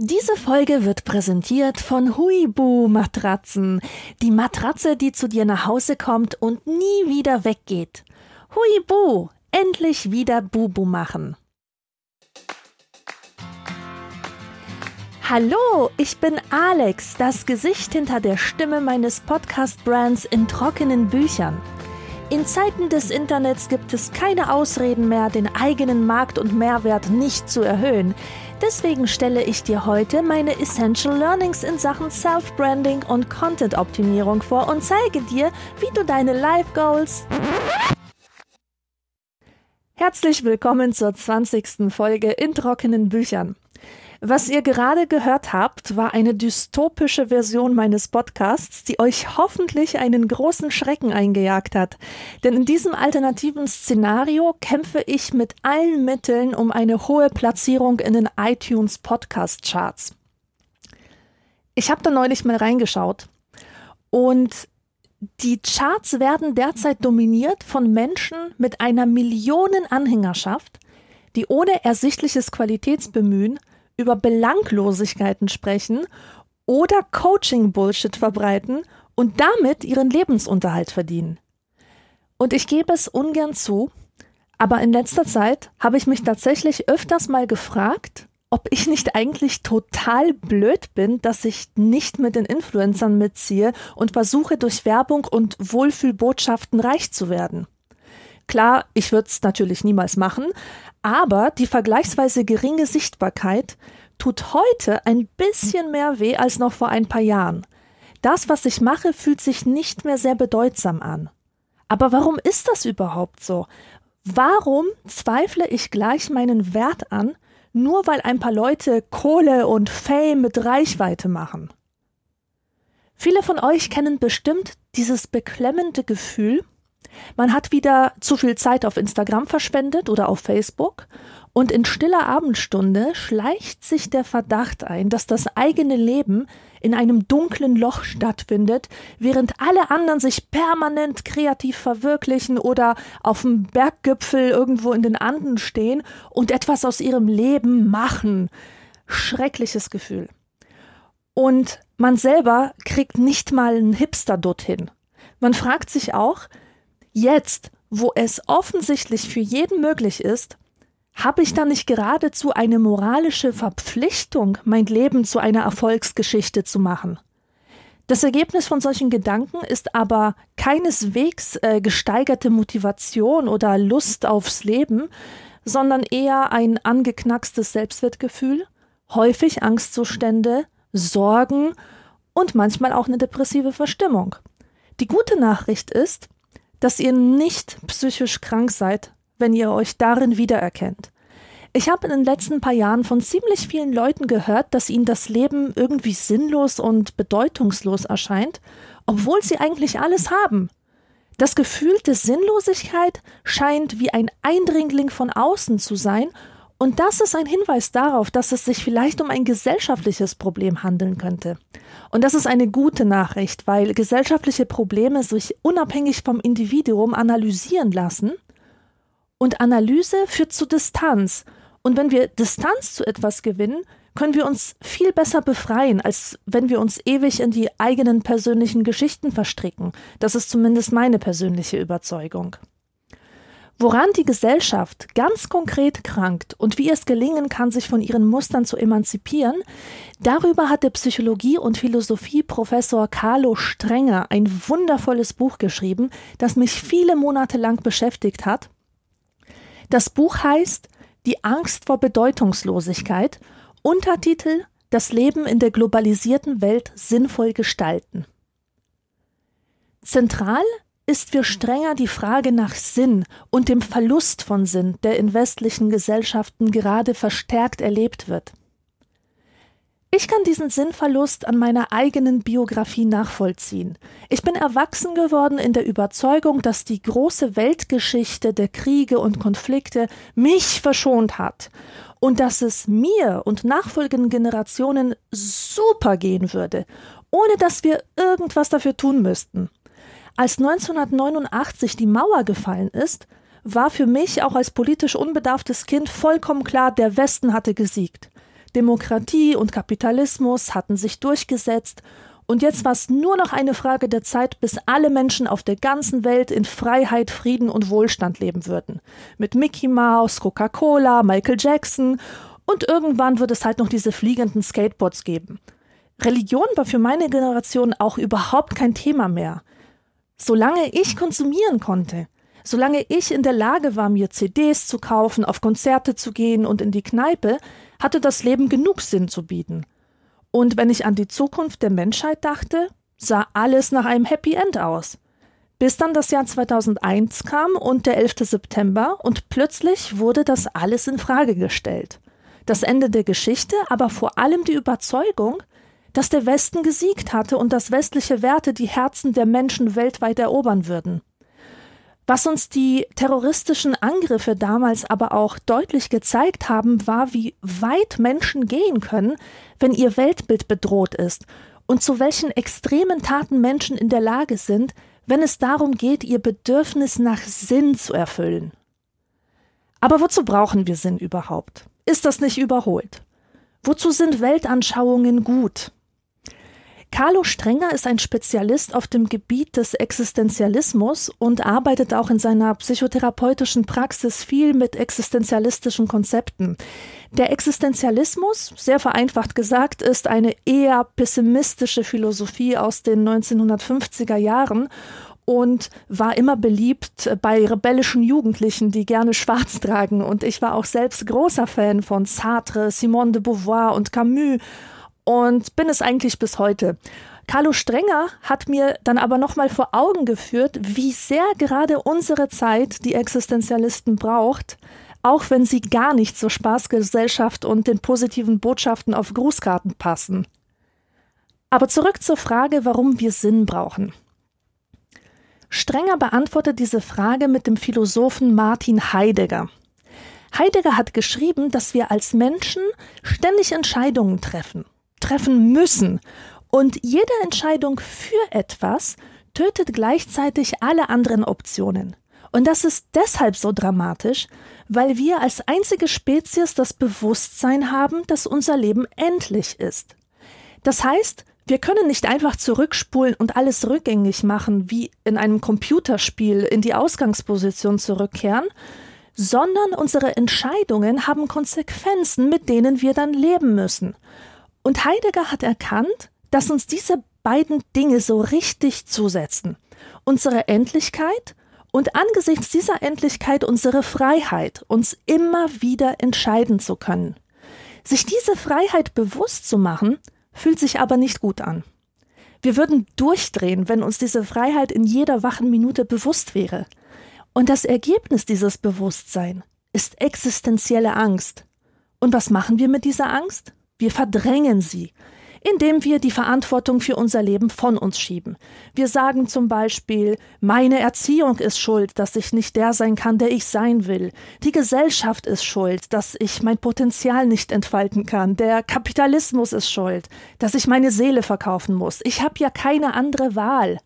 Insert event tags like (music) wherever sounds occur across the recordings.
Diese Folge wird präsentiert von Huibu Matratzen. Die Matratze, die zu dir nach Hause kommt und nie wieder weggeht. Huibu, endlich wieder Bubu machen. Hallo, ich bin Alex, das Gesicht hinter der Stimme meines Podcast-Brands in trockenen Büchern. In Zeiten des Internets gibt es keine Ausreden mehr, den eigenen Markt und Mehrwert nicht zu erhöhen. Deswegen stelle ich dir heute meine Essential Learnings in Sachen Self-Branding und Content-Optimierung vor und zeige dir, wie du deine Life Goals. Herzlich willkommen zur 20. Folge in trockenen Büchern. Was ihr gerade gehört habt, war eine dystopische Version meines Podcasts, die euch hoffentlich einen großen Schrecken eingejagt hat. Denn in diesem alternativen Szenario kämpfe ich mit allen Mitteln um eine hohe Platzierung in den iTunes Podcast Charts. Ich habe da neulich mal reingeschaut und die Charts werden derzeit dominiert von Menschen mit einer Millionen Anhängerschaft, die ohne ersichtliches Qualitätsbemühen über Belanglosigkeiten sprechen oder Coaching-Bullshit verbreiten und damit ihren Lebensunterhalt verdienen. Und ich gebe es ungern zu, aber in letzter Zeit habe ich mich tatsächlich öfters mal gefragt, ob ich nicht eigentlich total blöd bin, dass ich nicht mit den Influencern mitziehe und versuche durch Werbung und Wohlfühlbotschaften reich zu werden. Klar, ich würde es natürlich niemals machen, aber die vergleichsweise geringe Sichtbarkeit tut heute ein bisschen mehr weh als noch vor ein paar Jahren. Das, was ich mache, fühlt sich nicht mehr sehr bedeutsam an. Aber warum ist das überhaupt so? Warum zweifle ich gleich meinen Wert an, nur weil ein paar Leute Kohle und Fame mit Reichweite machen? Viele von euch kennen bestimmt dieses beklemmende Gefühl, man hat wieder zu viel Zeit auf Instagram verschwendet oder auf Facebook und in stiller Abendstunde schleicht sich der Verdacht ein, dass das eigene Leben in einem dunklen Loch stattfindet, während alle anderen sich permanent kreativ verwirklichen oder auf dem Berggipfel irgendwo in den Anden stehen und etwas aus ihrem Leben machen. Schreckliches Gefühl. Und man selber kriegt nicht mal einen Hipster-Dutt hin. Man fragt sich auch, Jetzt, wo es offensichtlich für jeden möglich ist, habe ich da nicht geradezu eine moralische Verpflichtung, mein Leben zu einer Erfolgsgeschichte zu machen? Das Ergebnis von solchen Gedanken ist aber keineswegs äh, gesteigerte Motivation oder Lust aufs Leben, sondern eher ein angeknackstes Selbstwertgefühl, häufig Angstzustände, Sorgen und manchmal auch eine depressive Verstimmung. Die gute Nachricht ist, dass ihr nicht psychisch krank seid, wenn ihr euch darin wiedererkennt. Ich habe in den letzten paar Jahren von ziemlich vielen Leuten gehört, dass ihnen das Leben irgendwie sinnlos und bedeutungslos erscheint, obwohl sie eigentlich alles haben. Das Gefühl der Sinnlosigkeit scheint wie ein Eindringling von außen zu sein und das ist ein Hinweis darauf, dass es sich vielleicht um ein gesellschaftliches Problem handeln könnte. Und das ist eine gute Nachricht, weil gesellschaftliche Probleme sich unabhängig vom Individuum analysieren lassen. Und Analyse führt zu Distanz. Und wenn wir Distanz zu etwas gewinnen, können wir uns viel besser befreien, als wenn wir uns ewig in die eigenen persönlichen Geschichten verstricken. Das ist zumindest meine persönliche Überzeugung. Woran die Gesellschaft ganz konkret krankt und wie es gelingen kann, sich von ihren Mustern zu emanzipieren, darüber hat der Psychologie- und Philosophie-Professor Carlo Strenger ein wundervolles Buch geschrieben, das mich viele Monate lang beschäftigt hat. Das Buch heißt Die Angst vor Bedeutungslosigkeit, Untertitel Das Leben in der globalisierten Welt sinnvoll gestalten. Zentral ist für Strenger die Frage nach Sinn und dem Verlust von Sinn, der in westlichen Gesellschaften gerade verstärkt erlebt wird. Ich kann diesen Sinnverlust an meiner eigenen Biografie nachvollziehen. Ich bin erwachsen geworden in der Überzeugung, dass die große Weltgeschichte der Kriege und Konflikte mich verschont hat und dass es mir und nachfolgenden Generationen super gehen würde, ohne dass wir irgendwas dafür tun müssten. Als 1989 die Mauer gefallen ist, war für mich auch als politisch unbedarftes Kind vollkommen klar, der Westen hatte gesiegt. Demokratie und Kapitalismus hatten sich durchgesetzt und jetzt war es nur noch eine Frage der Zeit, bis alle Menschen auf der ganzen Welt in Freiheit, Frieden und Wohlstand leben würden. Mit Mickey Mouse, Coca-Cola, Michael Jackson und irgendwann wird es halt noch diese fliegenden Skateboards geben. Religion war für meine Generation auch überhaupt kein Thema mehr. Solange ich konsumieren konnte, solange ich in der Lage war, mir CDs zu kaufen, auf Konzerte zu gehen und in die Kneipe, hatte das Leben genug Sinn zu bieten. Und wenn ich an die Zukunft der Menschheit dachte, sah alles nach einem Happy End aus. Bis dann das Jahr 2001 kam und der 11. September und plötzlich wurde das alles in Frage gestellt. Das Ende der Geschichte, aber vor allem die Überzeugung, dass der Westen gesiegt hatte und dass westliche Werte die Herzen der Menschen weltweit erobern würden. Was uns die terroristischen Angriffe damals aber auch deutlich gezeigt haben, war, wie weit Menschen gehen können, wenn ihr Weltbild bedroht ist und zu welchen extremen Taten Menschen in der Lage sind, wenn es darum geht, ihr Bedürfnis nach Sinn zu erfüllen. Aber wozu brauchen wir Sinn überhaupt? Ist das nicht überholt? Wozu sind Weltanschauungen gut? Carlo Strenger ist ein Spezialist auf dem Gebiet des Existenzialismus und arbeitet auch in seiner psychotherapeutischen Praxis viel mit existenzialistischen Konzepten. Der Existenzialismus, sehr vereinfacht gesagt, ist eine eher pessimistische Philosophie aus den 1950er Jahren und war immer beliebt bei rebellischen Jugendlichen, die gerne schwarz tragen. Und ich war auch selbst großer Fan von Sartre, Simone de Beauvoir und Camus und bin es eigentlich bis heute. Carlo Strenger hat mir dann aber nochmal vor Augen geführt, wie sehr gerade unsere Zeit die Existenzialisten braucht, auch wenn sie gar nicht zur Spaßgesellschaft und den positiven Botschaften auf Grußkarten passen. Aber zurück zur Frage, warum wir Sinn brauchen. Strenger beantwortet diese Frage mit dem Philosophen Martin Heidegger. Heidegger hat geschrieben, dass wir als Menschen ständig Entscheidungen treffen treffen müssen. Und jede Entscheidung für etwas tötet gleichzeitig alle anderen Optionen. Und das ist deshalb so dramatisch, weil wir als einzige Spezies das Bewusstsein haben, dass unser Leben endlich ist. Das heißt, wir können nicht einfach zurückspulen und alles rückgängig machen, wie in einem Computerspiel in die Ausgangsposition zurückkehren, sondern unsere Entscheidungen haben Konsequenzen, mit denen wir dann leben müssen. Und Heidegger hat erkannt, dass uns diese beiden Dinge so richtig zusetzen. Unsere Endlichkeit und angesichts dieser Endlichkeit unsere Freiheit, uns immer wieder entscheiden zu können. Sich diese Freiheit bewusst zu machen, fühlt sich aber nicht gut an. Wir würden durchdrehen, wenn uns diese Freiheit in jeder wachen Minute bewusst wäre. Und das Ergebnis dieses Bewusstsein ist existenzielle Angst. Und was machen wir mit dieser Angst? Wir verdrängen sie, indem wir die Verantwortung für unser Leben von uns schieben. Wir sagen zum Beispiel, meine Erziehung ist schuld, dass ich nicht der sein kann, der ich sein will. Die Gesellschaft ist schuld, dass ich mein Potenzial nicht entfalten kann. Der Kapitalismus ist schuld, dass ich meine Seele verkaufen muss. Ich habe ja keine andere Wahl.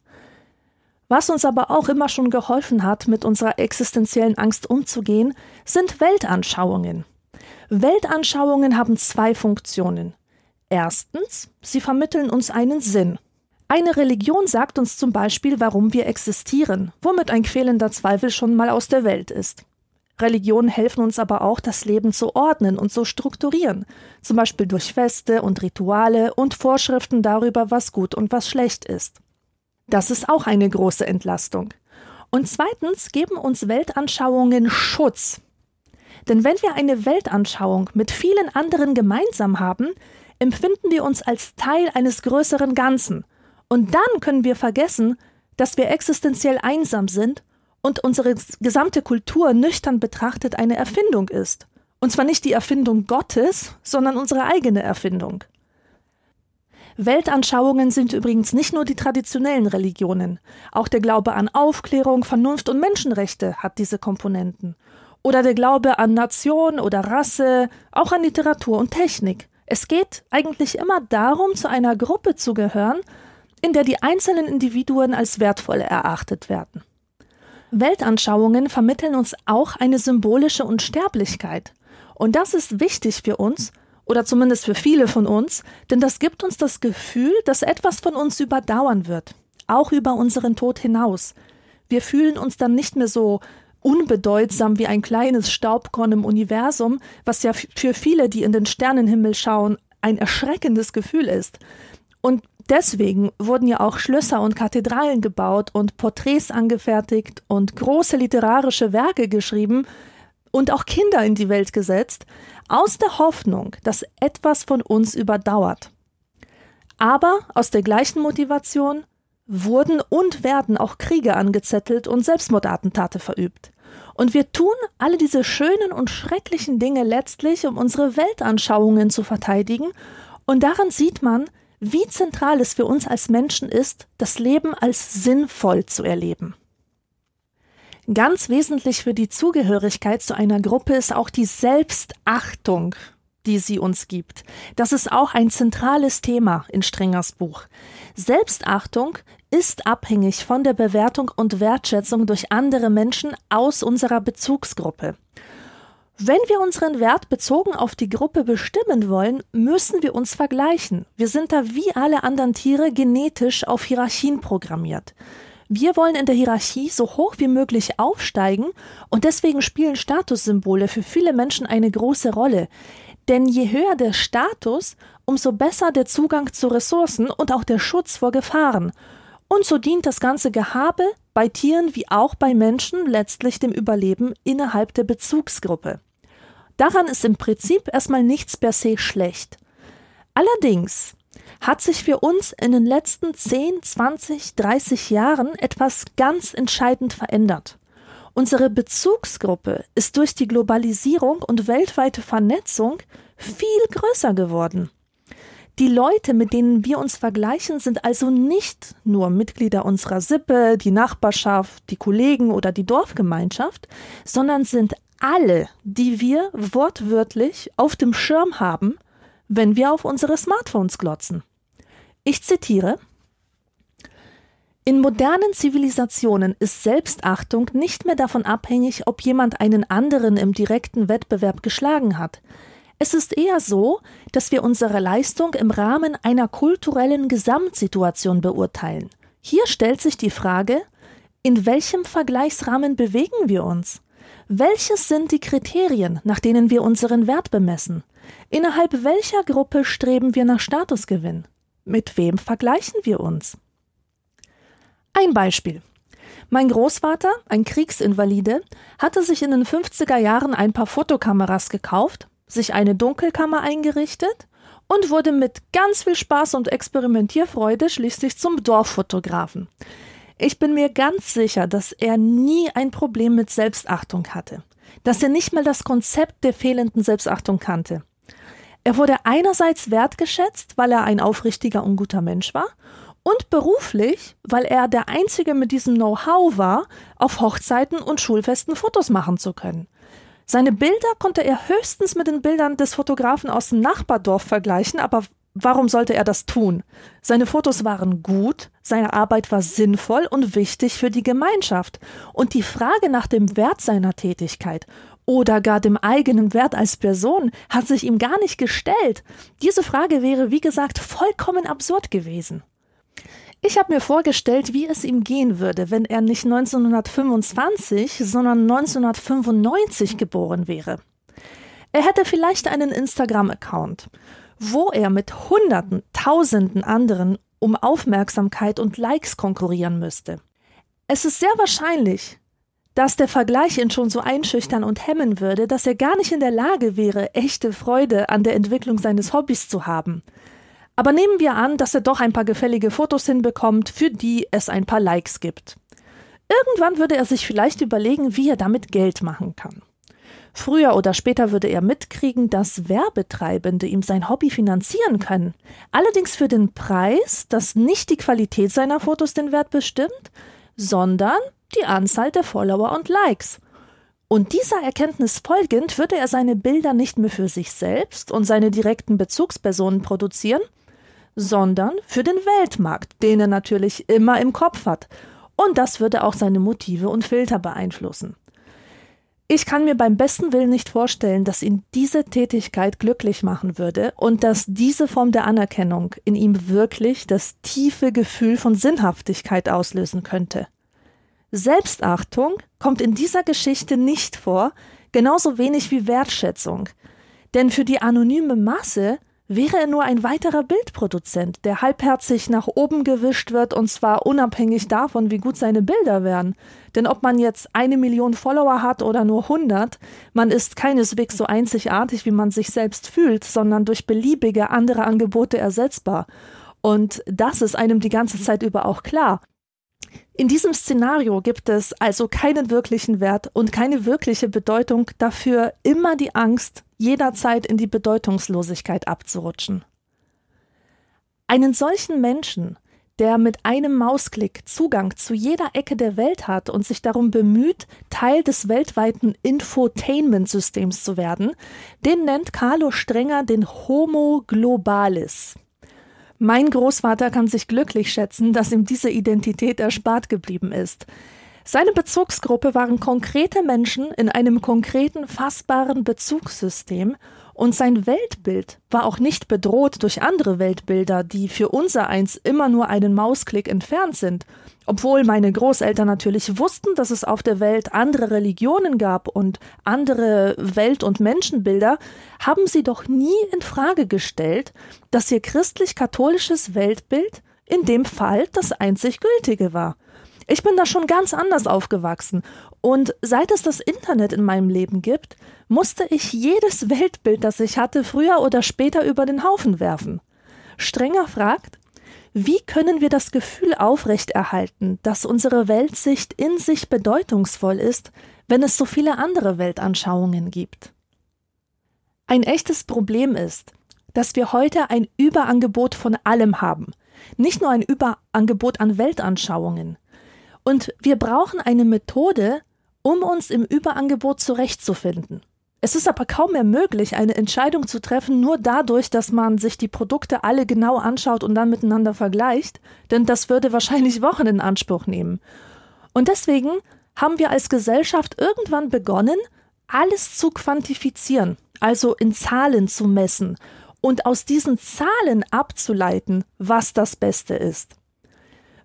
Was uns aber auch immer schon geholfen hat, mit unserer existenziellen Angst umzugehen, sind Weltanschauungen. Weltanschauungen haben zwei Funktionen. Erstens, sie vermitteln uns einen Sinn. Eine Religion sagt uns zum Beispiel, warum wir existieren, womit ein quälender Zweifel schon mal aus der Welt ist. Religionen helfen uns aber auch, das Leben zu ordnen und zu strukturieren, zum Beispiel durch Feste und Rituale und Vorschriften darüber, was gut und was schlecht ist. Das ist auch eine große Entlastung. Und zweitens geben uns Weltanschauungen Schutz, denn wenn wir eine Weltanschauung mit vielen anderen gemeinsam haben, empfinden wir uns als Teil eines größeren Ganzen. Und dann können wir vergessen, dass wir existenziell einsam sind und unsere gesamte Kultur nüchtern betrachtet eine Erfindung ist. Und zwar nicht die Erfindung Gottes, sondern unsere eigene Erfindung. Weltanschauungen sind übrigens nicht nur die traditionellen Religionen. Auch der Glaube an Aufklärung, Vernunft und Menschenrechte hat diese Komponenten oder der Glaube an Nation oder Rasse, auch an Literatur und Technik. Es geht eigentlich immer darum, zu einer Gruppe zu gehören, in der die einzelnen Individuen als wertvoll erachtet werden. Weltanschauungen vermitteln uns auch eine symbolische Unsterblichkeit. Und das ist wichtig für uns, Oder zumindest für viele von uns, denn das gibt uns das Gefühl, dass etwas von uns überdauern wird, auch über unseren Tod hinaus. Wir fühlen uns dann nicht mehr so unbedeutsam wie ein kleines Staubkorn im Universum, was ja für viele, die in den Sternenhimmel schauen, ein erschreckendes Gefühl ist. Und deswegen wurden ja auch Schlösser und Kathedralen gebaut und Porträts angefertigt und große literarische Werke geschrieben und auch Kinder in die Welt gesetzt, aus der Hoffnung, dass etwas von uns überdauert. Aber aus der gleichen Motivation wurden und werden auch Kriege angezettelt und Selbstmordattentate verübt. Und wir tun alle diese schönen und schrecklichen Dinge letztlich, um unsere Weltanschauungen zu verteidigen, und daran sieht man, wie zentral es für uns als Menschen ist, das Leben als sinnvoll zu erleben. Ganz wesentlich für die Zugehörigkeit zu einer Gruppe ist auch die Selbstachtung, die sie uns gibt. Das ist auch ein zentrales Thema in Strengers Buch. Selbstachtung ist abhängig von der Bewertung und Wertschätzung durch andere Menschen aus unserer Bezugsgruppe. Wenn wir unseren Wert bezogen auf die Gruppe bestimmen wollen, müssen wir uns vergleichen. Wir sind da wie alle anderen Tiere genetisch auf Hierarchien programmiert. Wir wollen in der Hierarchie so hoch wie möglich aufsteigen und deswegen spielen Statussymbole für viele Menschen eine große Rolle. Denn je höher der Status, umso besser der Zugang zu Ressourcen und auch der Schutz vor Gefahren. Und so dient das ganze Gehabe bei Tieren wie auch bei Menschen letztlich dem Überleben innerhalb der Bezugsgruppe. Daran ist im Prinzip erstmal nichts per se schlecht. Allerdings hat sich für uns in den letzten 10, 20, 30 Jahren etwas ganz entscheidend verändert. Unsere Bezugsgruppe ist durch die Globalisierung und weltweite Vernetzung viel größer geworden. Die Leute, mit denen wir uns vergleichen, sind also nicht nur Mitglieder unserer Sippe, die Nachbarschaft, die Kollegen oder die Dorfgemeinschaft, sondern sind alle, die wir wortwörtlich auf dem Schirm haben, wenn wir auf unsere Smartphones glotzen. Ich zitiere in modernen Zivilisationen ist Selbstachtung nicht mehr davon abhängig, ob jemand einen anderen im direkten Wettbewerb geschlagen hat. Es ist eher so, dass wir unsere Leistung im Rahmen einer kulturellen Gesamtsituation beurteilen. Hier stellt sich die Frage, in welchem Vergleichsrahmen bewegen wir uns? Welches sind die Kriterien, nach denen wir unseren Wert bemessen? Innerhalb welcher Gruppe streben wir nach Statusgewinn? Mit wem vergleichen wir uns? Ein Beispiel. Mein Großvater, ein Kriegsinvalide, hatte sich in den 50er Jahren ein paar Fotokameras gekauft, sich eine Dunkelkammer eingerichtet und wurde mit ganz viel Spaß und Experimentierfreude schließlich zum Dorffotografen. Ich bin mir ganz sicher, dass er nie ein Problem mit Selbstachtung hatte, dass er nicht mal das Konzept der fehlenden Selbstachtung kannte. Er wurde einerseits wertgeschätzt, weil er ein aufrichtiger und guter Mensch war, und beruflich, weil er der Einzige mit diesem Know-how war, auf Hochzeiten und Schulfesten Fotos machen zu können. Seine Bilder konnte er höchstens mit den Bildern des Fotografen aus dem Nachbardorf vergleichen, aber warum sollte er das tun? Seine Fotos waren gut, seine Arbeit war sinnvoll und wichtig für die Gemeinschaft. Und die Frage nach dem Wert seiner Tätigkeit oder gar dem eigenen Wert als Person hat sich ihm gar nicht gestellt. Diese Frage wäre, wie gesagt, vollkommen absurd gewesen. Ich habe mir vorgestellt, wie es ihm gehen würde, wenn er nicht 1925, sondern 1995 geboren wäre. Er hätte vielleicht einen Instagram-Account, wo er mit Hunderten, Tausenden anderen um Aufmerksamkeit und Likes konkurrieren müsste. Es ist sehr wahrscheinlich, dass der Vergleich ihn schon so einschüchtern und hemmen würde, dass er gar nicht in der Lage wäre, echte Freude an der Entwicklung seines Hobbys zu haben. Aber nehmen wir an, dass er doch ein paar gefällige Fotos hinbekommt, für die es ein paar Likes gibt. Irgendwann würde er sich vielleicht überlegen, wie er damit Geld machen kann. Früher oder später würde er mitkriegen, dass Werbetreibende ihm sein Hobby finanzieren können. Allerdings für den Preis, dass nicht die Qualität seiner Fotos den Wert bestimmt, sondern die Anzahl der Follower und Likes. Und dieser Erkenntnis folgend würde er seine Bilder nicht mehr für sich selbst und seine direkten Bezugspersonen produzieren, sondern für den Weltmarkt, den er natürlich immer im Kopf hat. Und das würde auch seine Motive und Filter beeinflussen. Ich kann mir beim besten Willen nicht vorstellen, dass ihn diese Tätigkeit glücklich machen würde und dass diese Form der Anerkennung in ihm wirklich das tiefe Gefühl von Sinnhaftigkeit auslösen könnte. Selbstachtung kommt in dieser Geschichte nicht vor, genauso wenig wie Wertschätzung. Denn für die anonyme Masse wäre er nur ein weiterer Bildproduzent, der halbherzig nach oben gewischt wird und zwar unabhängig davon, wie gut seine Bilder wären. Denn ob man jetzt eine Million Follower hat oder nur 100, man ist keineswegs so einzigartig, wie man sich selbst fühlt, sondern durch beliebige andere Angebote ersetzbar. Und das ist einem die ganze Zeit über auch klar. In diesem Szenario gibt es also keinen wirklichen Wert und keine wirkliche Bedeutung, dafür immer die Angst, jederzeit in die Bedeutungslosigkeit abzurutschen. Einen solchen Menschen, der mit einem Mausklick Zugang zu jeder Ecke der Welt hat und sich darum bemüht, Teil des weltweiten Infotainment-Systems zu werden, den nennt Carlo Strenger den Homo globalis. Mein Großvater kann sich glücklich schätzen, dass ihm diese Identität erspart geblieben ist. Seine Bezugsgruppe waren konkrete Menschen in einem konkreten, fassbaren Bezugssystem und sein Weltbild war auch nicht bedroht durch andere Weltbilder, die für unser eins immer nur einen Mausklick entfernt sind. Obwohl meine Großeltern natürlich wussten, dass es auf der Welt andere Religionen gab und andere Welt- und Menschenbilder, haben sie doch nie in Frage gestellt, dass ihr christlich-katholisches Weltbild in dem Fall das einzig gültige war. Ich bin da schon ganz anders aufgewachsen. Und seit es das Internet in meinem Leben gibt, musste ich jedes Weltbild, das ich hatte, früher oder später über den Haufen werfen. Strenger fragt, wie können wir das Gefühl aufrechterhalten, dass unsere Weltsicht in sich bedeutungsvoll ist, wenn es so viele andere Weltanschauungen gibt? Ein echtes Problem ist, dass wir heute ein Überangebot von allem haben, nicht nur ein Überangebot an Weltanschauungen. Und wir brauchen eine Methode, um uns im Überangebot zurechtzufinden. Es ist aber kaum mehr möglich, eine Entscheidung zu treffen, nur dadurch, dass man sich die Produkte alle genau anschaut und dann miteinander vergleicht, denn das würde wahrscheinlich Wochen in Anspruch nehmen. Und deswegen haben wir als Gesellschaft irgendwann begonnen, alles zu quantifizieren, also in Zahlen zu messen und aus diesen Zahlen abzuleiten, was das Beste ist.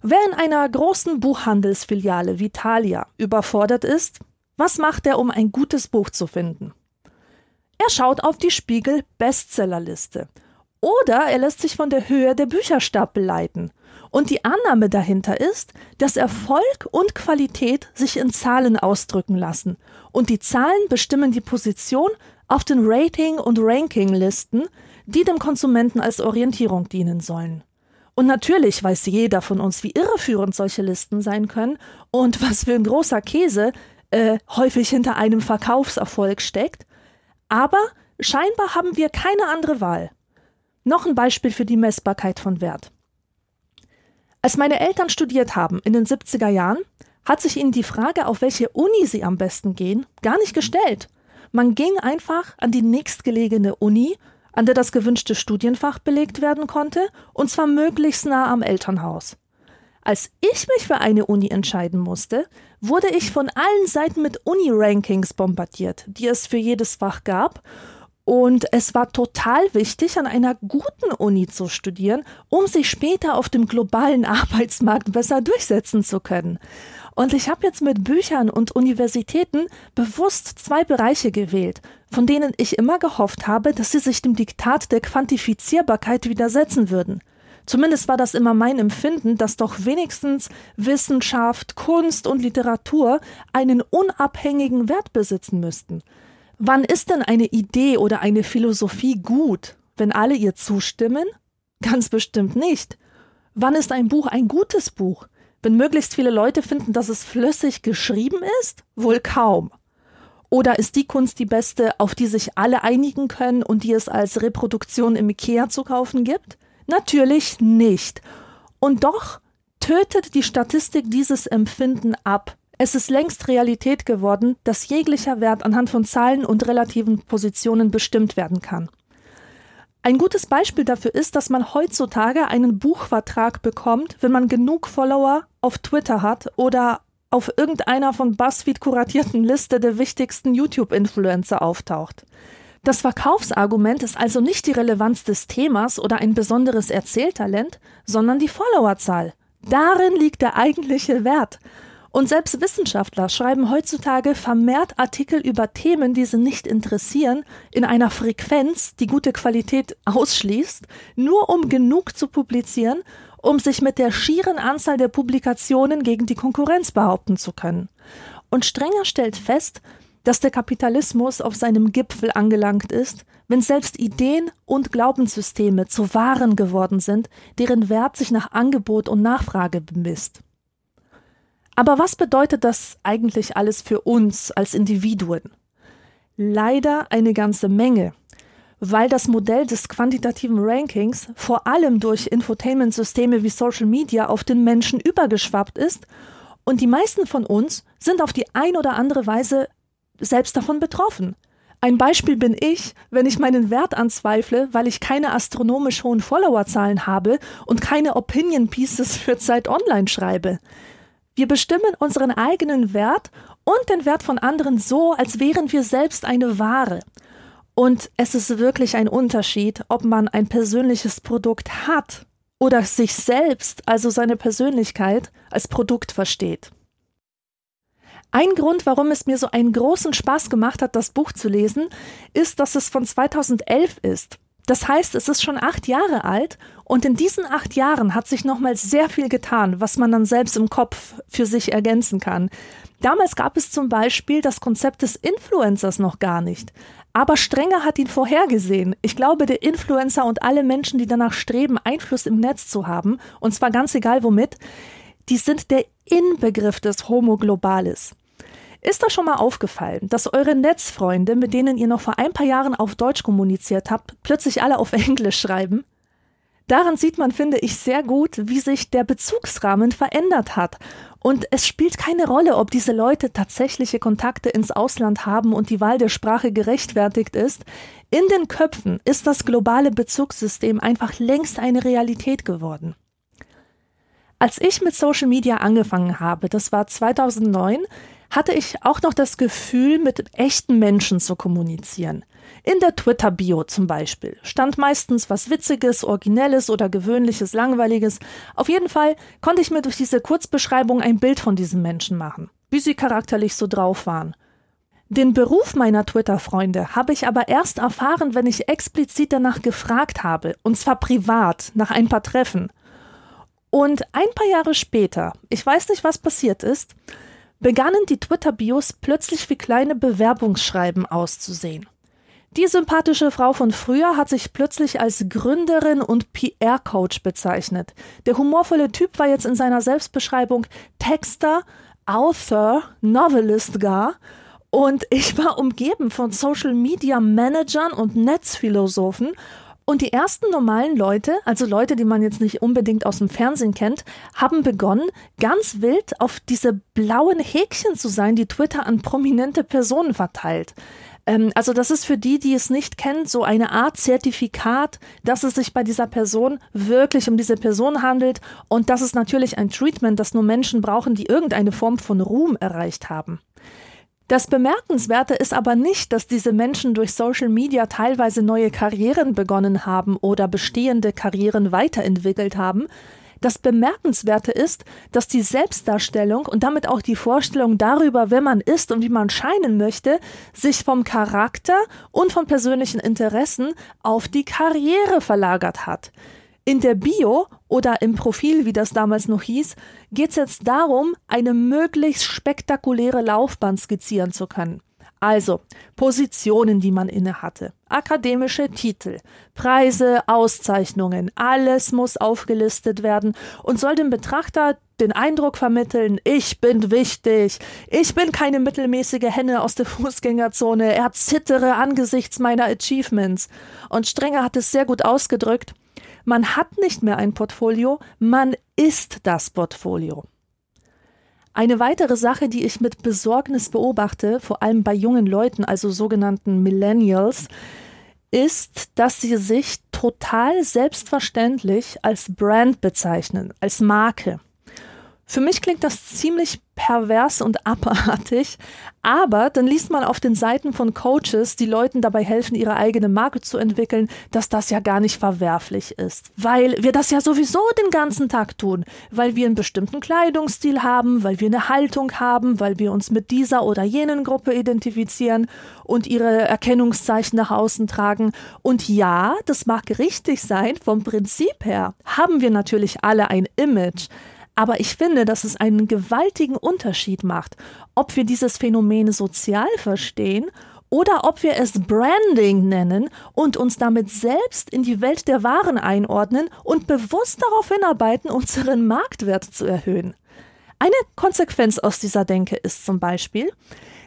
Wer in einer großen Buchhandelsfiliale wie Thalia überfordert ist, was macht er, um ein gutes Buch zu finden? Er schaut auf die Spiegel Bestsellerliste. Oder er lässt sich von der Höhe der Bücherstapel leiten. Und die Annahme dahinter ist, dass Erfolg und Qualität sich in Zahlen ausdrücken lassen. Und die Zahlen bestimmen die Position auf den Rating- und Rankinglisten, die dem Konsumenten als Orientierung dienen sollen. Und natürlich weiß jeder von uns, wie irreführend solche Listen sein können und was für ein großer Käse äh, häufig hinter einem Verkaufserfolg steckt. Aber scheinbar haben wir keine andere Wahl. Noch ein Beispiel für die Messbarkeit von Wert. Als meine Eltern studiert haben in den 70er Jahren, hat sich ihnen die Frage, auf welche Uni sie am besten gehen, gar nicht gestellt. Man ging einfach an die nächstgelegene Uni an der das gewünschte Studienfach belegt werden konnte, und zwar möglichst nah am Elternhaus. Als ich mich für eine Uni entscheiden musste, wurde ich von allen Seiten mit Uni-Rankings bombardiert, die es für jedes Fach gab, und es war total wichtig, an einer guten Uni zu studieren, um sich später auf dem globalen Arbeitsmarkt besser durchsetzen zu können. Und ich habe jetzt mit Büchern und Universitäten bewusst zwei Bereiche gewählt, von denen ich immer gehofft habe, dass sie sich dem Diktat der Quantifizierbarkeit widersetzen würden. Zumindest war das immer mein Empfinden, dass doch wenigstens Wissenschaft, Kunst und Literatur einen unabhängigen Wert besitzen müssten. Wann ist denn eine Idee oder eine Philosophie gut, wenn alle ihr zustimmen? Ganz bestimmt nicht. Wann ist ein Buch ein gutes Buch? Wenn möglichst viele Leute finden, dass es flüssig geschrieben ist? Wohl kaum. Oder ist die Kunst die beste, auf die sich alle einigen können und die es als Reproduktion im Ikea zu kaufen gibt? Natürlich nicht. Und doch tötet die Statistik dieses Empfinden ab. Es ist längst Realität geworden, dass jeglicher Wert anhand von Zahlen und relativen Positionen bestimmt werden kann. Ein gutes Beispiel dafür ist, dass man heutzutage einen Buchvertrag bekommt, wenn man genug Follower auf Twitter hat oder auf irgendeiner von BuzzFeed kuratierten Liste der wichtigsten YouTube-Influencer auftaucht. Das Verkaufsargument ist also nicht die Relevanz des Themas oder ein besonderes Erzähltalent, sondern die Followerzahl. Darin liegt der eigentliche Wert. Und selbst Wissenschaftler schreiben heutzutage vermehrt Artikel über Themen, die sie nicht interessieren, in einer Frequenz, die gute Qualität ausschließt, nur um genug zu publizieren, um sich mit der schieren Anzahl der Publikationen gegen die Konkurrenz behaupten zu können. Und Strenger stellt fest, dass der Kapitalismus auf seinem Gipfel angelangt ist, wenn selbst Ideen und Glaubenssysteme zu Waren geworden sind, deren Wert sich nach Angebot und Nachfrage bemisst. Aber was bedeutet das eigentlich alles für uns als Individuen? Leider eine ganze Menge, weil das Modell des quantitativen Rankings vor allem durch Infotainment-Systeme wie Social Media auf den Menschen übergeschwappt ist und die meisten von uns sind auf die ein oder andere Weise selbst davon betroffen. Ein Beispiel bin ich, wenn ich meinen Wert anzweifle, weil ich keine astronomisch hohen Followerzahlen habe und keine Opinion Pieces für Zeit Online schreibe. Wir bestimmen unseren eigenen Wert und den Wert von anderen so, als wären wir selbst eine Ware. Und es ist wirklich ein Unterschied, ob man ein persönliches Produkt hat oder sich selbst, also seine Persönlichkeit, als Produkt versteht. Ein Grund, warum es mir so einen großen Spaß gemacht hat, das Buch zu lesen, ist, dass es von 2011 ist. Das heißt, es ist schon acht Jahre alt und in diesen acht Jahren hat sich nochmal sehr viel getan, was man dann selbst im Kopf für sich ergänzen kann. Damals gab es zum Beispiel das Konzept des Influencers noch gar nicht. Aber Strenger hat ihn vorhergesehen. Ich glaube, der Influencer und alle Menschen, die danach streben, Einfluss im Netz zu haben, und zwar ganz egal womit, die sind der Inbegriff des Homo Globalis. Ist das schon mal aufgefallen, dass eure Netzfreunde, mit denen ihr noch vor ein paar Jahren auf Deutsch kommuniziert habt, plötzlich alle auf Englisch schreiben? Daran sieht man, finde ich, sehr gut, wie sich der Bezugsrahmen verändert hat. Und es spielt keine Rolle, ob diese Leute tatsächliche Kontakte ins Ausland haben und die Wahl der Sprache gerechtfertigt ist. In den Köpfen ist das globale Bezugssystem einfach längst eine Realität geworden. Als ich mit Social Media angefangen habe, das war 2009, hatte ich auch noch das Gefühl, mit echten Menschen zu kommunizieren. In der Twitter-Bio zum Beispiel stand meistens was Witziges, Originelles oder Gewöhnliches, Langweiliges. Auf jeden Fall konnte ich mir durch diese Kurzbeschreibung ein Bild von diesen Menschen machen, wie sie charakterlich so drauf waren. Den Beruf meiner Twitter-Freunde habe ich aber erst erfahren, wenn ich explizit danach gefragt habe, und zwar privat, nach ein paar Treffen. Und ein paar Jahre später, ich weiß nicht, was passiert ist, begannen die Twitter-Bios plötzlich wie kleine Bewerbungsschreiben auszusehen. Die sympathische Frau von früher hat sich plötzlich als Gründerin und PR-Coach bezeichnet. Der humorvolle Typ war jetzt in seiner Selbstbeschreibung Texter, Author, Novelist gar. Und ich war umgeben von Social Media Managern und Netzphilosophen und die ersten normalen Leute, also Leute, die man jetzt nicht unbedingt aus dem Fernsehen kennt, haben begonnen, ganz wild auf diese blauen Häkchen zu sein, die Twitter an prominente Personen verteilt. Ähm, also das ist für die, die es nicht kennen, so eine Art Zertifikat, dass es sich bei dieser Person wirklich um diese Person handelt. Und das ist natürlich ein Treatment, das nur Menschen brauchen, die irgendeine Form von Ruhm erreicht haben. Das Bemerkenswerte ist aber nicht, dass diese Menschen durch Social Media teilweise neue Karrieren begonnen haben oder bestehende Karrieren weiterentwickelt haben. Das Bemerkenswerte ist, dass die Selbstdarstellung und damit auch die Vorstellung darüber, wer man ist und wie man scheinen möchte, sich vom Charakter und von persönlichen Interessen auf die Karriere verlagert hat. In der Bio oder im Profil, wie das damals noch hieß, geht es jetzt darum, eine möglichst spektakuläre Laufbahn skizzieren zu können. Also Positionen, die man innehatte, akademische Titel, Preise, Auszeichnungen, alles muss aufgelistet werden und soll dem Betrachter den Eindruck vermitteln, ich bin wichtig, ich bin keine mittelmäßige Henne aus der (laughs) Fußgängerzone, er zittere angesichts meiner Achievements. Und Strenger hat es sehr gut ausgedrückt, man hat nicht mehr ein Portfolio, man ist das Portfolio. Eine weitere Sache, die ich mit Besorgnis beobachte, vor allem bei jungen Leuten, also sogenannten Millennials, ist, dass sie sich total selbstverständlich als Brand bezeichnen, als Marke. Für mich klingt das ziemlich pervers und abartig, aber dann liest man auf den Seiten von Coaches, die Leuten dabei helfen, ihre eigene Marke zu entwickeln, dass das ja gar nicht verwerflich ist, weil wir das ja sowieso den ganzen Tag tun, weil wir einen bestimmten Kleidungsstil haben, weil wir eine Haltung haben, weil wir uns mit dieser oder jenen Gruppe identifizieren und ihre Erkennungszeichen nach außen tragen. Und ja, das mag richtig sein, vom Prinzip her. Haben wir natürlich alle ein Image, aber ich finde, dass es einen gewaltigen Unterschied macht, ob wir dieses Phänomen sozial verstehen oder ob wir es Branding nennen und uns damit selbst in die Welt der Waren einordnen und bewusst darauf hinarbeiten, unseren Marktwert zu erhöhen. Eine Konsequenz aus dieser Denke ist zum Beispiel,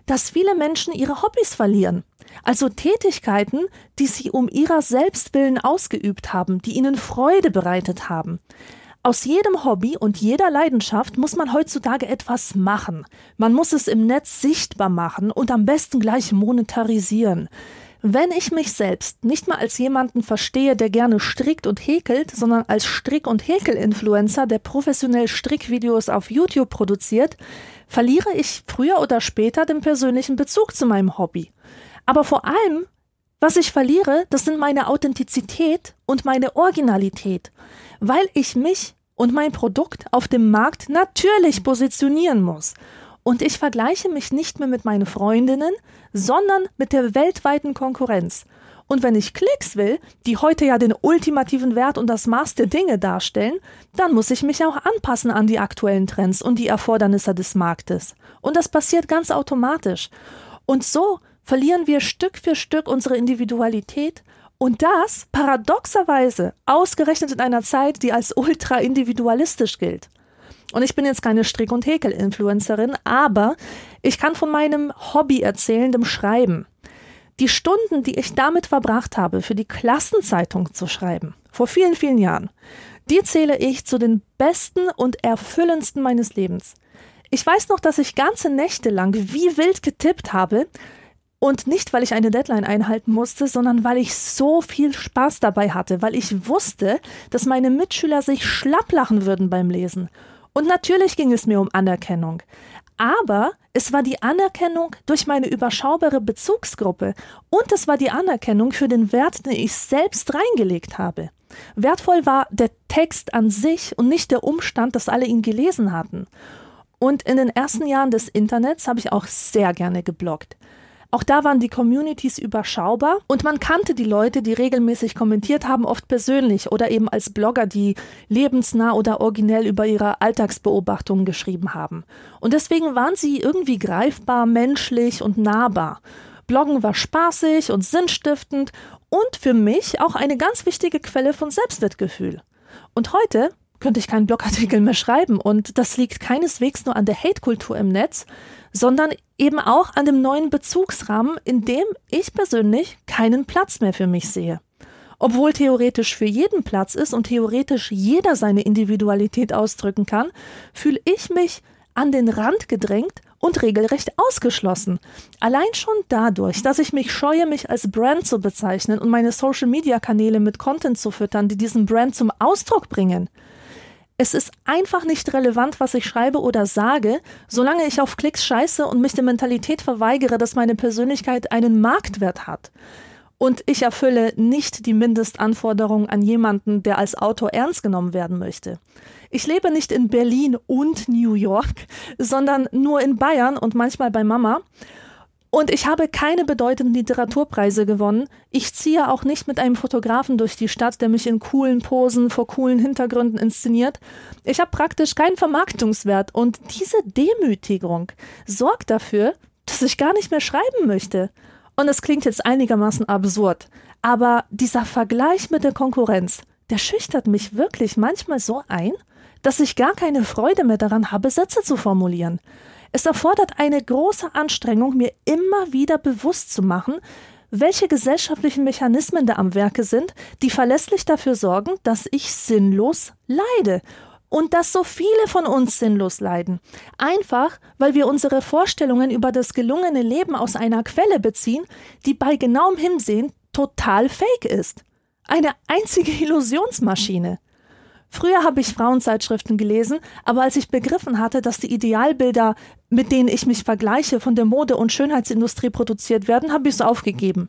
dass viele Menschen ihre Hobbys verlieren. Also Tätigkeiten, die sie um ihrer Selbstwillen ausgeübt haben, die ihnen Freude bereitet haben. Aus jedem Hobby und jeder Leidenschaft muss man heutzutage etwas machen. Man muss es im Netz sichtbar machen und am besten gleich monetarisieren. Wenn ich mich selbst nicht mal als jemanden verstehe, der gerne strickt und häkelt, sondern als Strick- und Häkel-Influencer, der professionell Strickvideos auf YouTube produziert, verliere ich früher oder später den persönlichen Bezug zu meinem Hobby. Aber vor allem, was ich verliere, das sind meine Authentizität und meine Originalität weil ich mich und mein Produkt auf dem Markt natürlich positionieren muss. Und ich vergleiche mich nicht mehr mit meinen Freundinnen, sondern mit der weltweiten Konkurrenz. Und wenn ich Klicks will, die heute ja den ultimativen Wert und das Maß der Dinge darstellen, dann muss ich mich auch anpassen an die aktuellen Trends und die Erfordernisse des Marktes. Und das passiert ganz automatisch. Und so verlieren wir Stück für Stück unsere Individualität und das paradoxerweise ausgerechnet in einer Zeit, die als ultra individualistisch gilt. Und ich bin jetzt keine Strick- und Häkel-Influencerin, aber ich kann von meinem Hobby erzählen, dem Schreiben. Die Stunden, die ich damit verbracht habe, für die Klassenzeitung zu schreiben, vor vielen, vielen Jahren, die zähle ich zu den besten und erfüllendsten meines Lebens. Ich weiß noch, dass ich ganze Nächte lang wie wild getippt habe, und nicht, weil ich eine Deadline einhalten musste, sondern weil ich so viel Spaß dabei hatte, weil ich wusste, dass meine Mitschüler sich schlapplachen würden beim Lesen. Und natürlich ging es mir um Anerkennung. Aber es war die Anerkennung durch meine überschaubare Bezugsgruppe und es war die Anerkennung für den Wert, den ich selbst reingelegt habe. Wertvoll war der Text an sich und nicht der Umstand, dass alle ihn gelesen hatten. Und in den ersten Jahren des Internets habe ich auch sehr gerne gebloggt. Auch da waren die Communities überschaubar und man kannte die Leute, die regelmäßig kommentiert haben, oft persönlich oder eben als Blogger, die lebensnah oder originell über ihre Alltagsbeobachtungen geschrieben haben. Und deswegen waren sie irgendwie greifbar, menschlich und nahbar. Bloggen war spaßig und sinnstiftend und für mich auch eine ganz wichtige Quelle von Selbstwertgefühl. Und heute könnte ich keinen Blogartikel mehr schreiben und das liegt keineswegs nur an der Hate-Kultur im Netz, sondern eben auch an dem neuen Bezugsrahmen, in dem ich persönlich keinen Platz mehr für mich sehe. Obwohl theoretisch für jeden Platz ist und theoretisch jeder seine Individualität ausdrücken kann, fühle ich mich an den Rand gedrängt und regelrecht ausgeschlossen. Allein schon dadurch, dass ich mich scheue, mich als Brand zu bezeichnen und meine Social-Media-Kanäle mit Content zu füttern, die diesen Brand zum Ausdruck bringen. Es ist einfach nicht relevant, was ich schreibe oder sage, solange ich auf Klicks scheiße und mich der Mentalität verweigere, dass meine Persönlichkeit einen Marktwert hat. Und ich erfülle nicht die Mindestanforderungen an jemanden, der als Autor ernst genommen werden möchte. Ich lebe nicht in Berlin und New York, sondern nur in Bayern und manchmal bei Mama. Und ich habe keine bedeutenden Literaturpreise gewonnen. Ich ziehe auch nicht mit einem Fotografen durch die Stadt, der mich in coolen Posen vor coolen Hintergründen inszeniert. Ich habe praktisch keinen Vermarktungswert und diese Demütigung sorgt dafür, dass ich gar nicht mehr schreiben möchte. Und es klingt jetzt einigermaßen absurd, aber dieser Vergleich mit der Konkurrenz, der schüchtert mich wirklich manchmal so ein, dass ich gar keine Freude mehr daran habe, Sätze zu formulieren. Es erfordert eine große Anstrengung, mir immer wieder bewusst zu machen, welche gesellschaftlichen Mechanismen da am Werke sind, die verlässlich dafür sorgen, dass ich sinnlos leide und dass so viele von uns sinnlos leiden. Einfach, weil wir unsere Vorstellungen über das gelungene Leben aus einer Quelle beziehen, die bei genauem Hinsehen total fake ist. Eine einzige (laughs) Illusionsmaschine. Früher habe ich Frauenzeitschriften gelesen, aber als ich begriffen hatte, dass die Idealbilder, mit denen ich mich vergleiche, von der Mode- und Schönheitsindustrie produziert werden, habe ich es aufgegeben.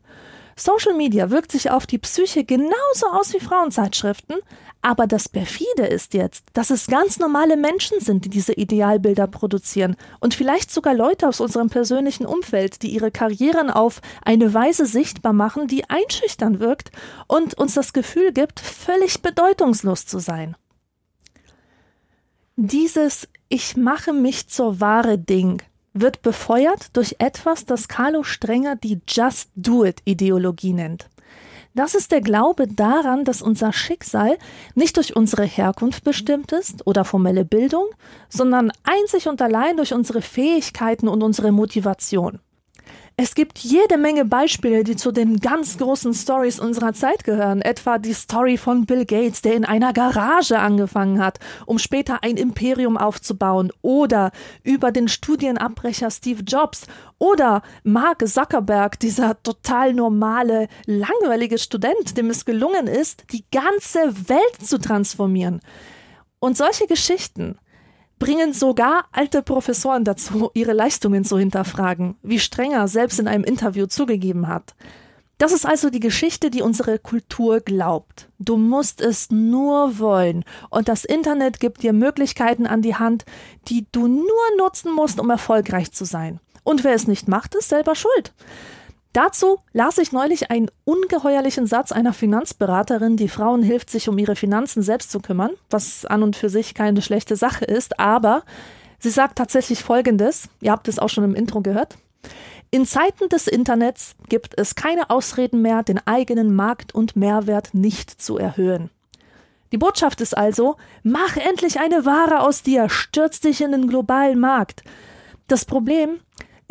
Social Media wirkt sich auf die Psyche genauso aus wie Frauenzeitschriften, aber das perfide ist jetzt, dass es ganz normale Menschen sind, die diese Idealbilder produzieren und vielleicht sogar Leute aus unserem persönlichen Umfeld, die ihre Karrieren auf eine Weise sichtbar machen, die einschüchtern wirkt und uns das Gefühl gibt, völlig bedeutungslos zu sein. Dieses Ich mache mich zur Ware Ding wird befeuert durch etwas, das Carlo Strenger die Just Do It Ideologie nennt. Das ist der Glaube daran, dass unser Schicksal nicht durch unsere Herkunft bestimmt ist oder formelle Bildung, sondern einzig und allein durch unsere Fähigkeiten und unsere Motivation. Es gibt jede Menge Beispiele, die zu den ganz großen Stories unserer Zeit gehören. Etwa die Story von Bill Gates, der in einer Garage angefangen hat, um später ein Imperium aufzubauen. Oder über den Studienabbrecher Steve Jobs. Oder Mark Zuckerberg, dieser total normale, langweilige Student, dem es gelungen ist, die ganze Welt zu transformieren. Und solche Geschichten, bringen sogar alte Professoren dazu, ihre Leistungen zu hinterfragen, wie Strenger selbst in einem Interview zugegeben hat. Das ist also die Geschichte, die unsere Kultur glaubt. Du musst es nur wollen. Und das Internet gibt dir Möglichkeiten an die Hand, die du nur nutzen musst, um erfolgreich zu sein. Und wer es nicht macht, ist selber schuld. Dazu las ich neulich einen ungeheuerlichen Satz einer Finanzberaterin, die Frauen hilft, sich um ihre Finanzen selbst zu kümmern, was an und für sich keine schlechte Sache ist, aber sie sagt tatsächlich Folgendes, ihr habt es auch schon im Intro gehört. In Zeiten des Internets gibt es keine Ausreden mehr, den eigenen Markt- und Mehrwert nicht zu erhöhen. Die Botschaft ist also, mach endlich eine Ware aus dir, stürz dich in den globalen Markt. Das Problem,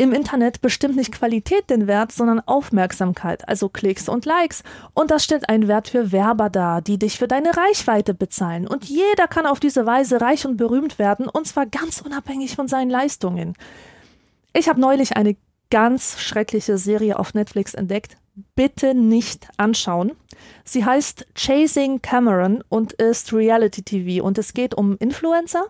im Internet bestimmt nicht Qualität den Wert, sondern Aufmerksamkeit, also Klicks und Likes. Und das stellt einen Wert für Werber dar, die dich für deine Reichweite bezahlen. Und jeder kann auf diese Weise reich und berühmt werden, und zwar ganz unabhängig von seinen Leistungen. Ich habe neulich eine ganz schreckliche Serie auf Netflix entdeckt. Bitte nicht anschauen. Sie heißt Chasing Cameron und ist Reality TV und es geht um Influencer,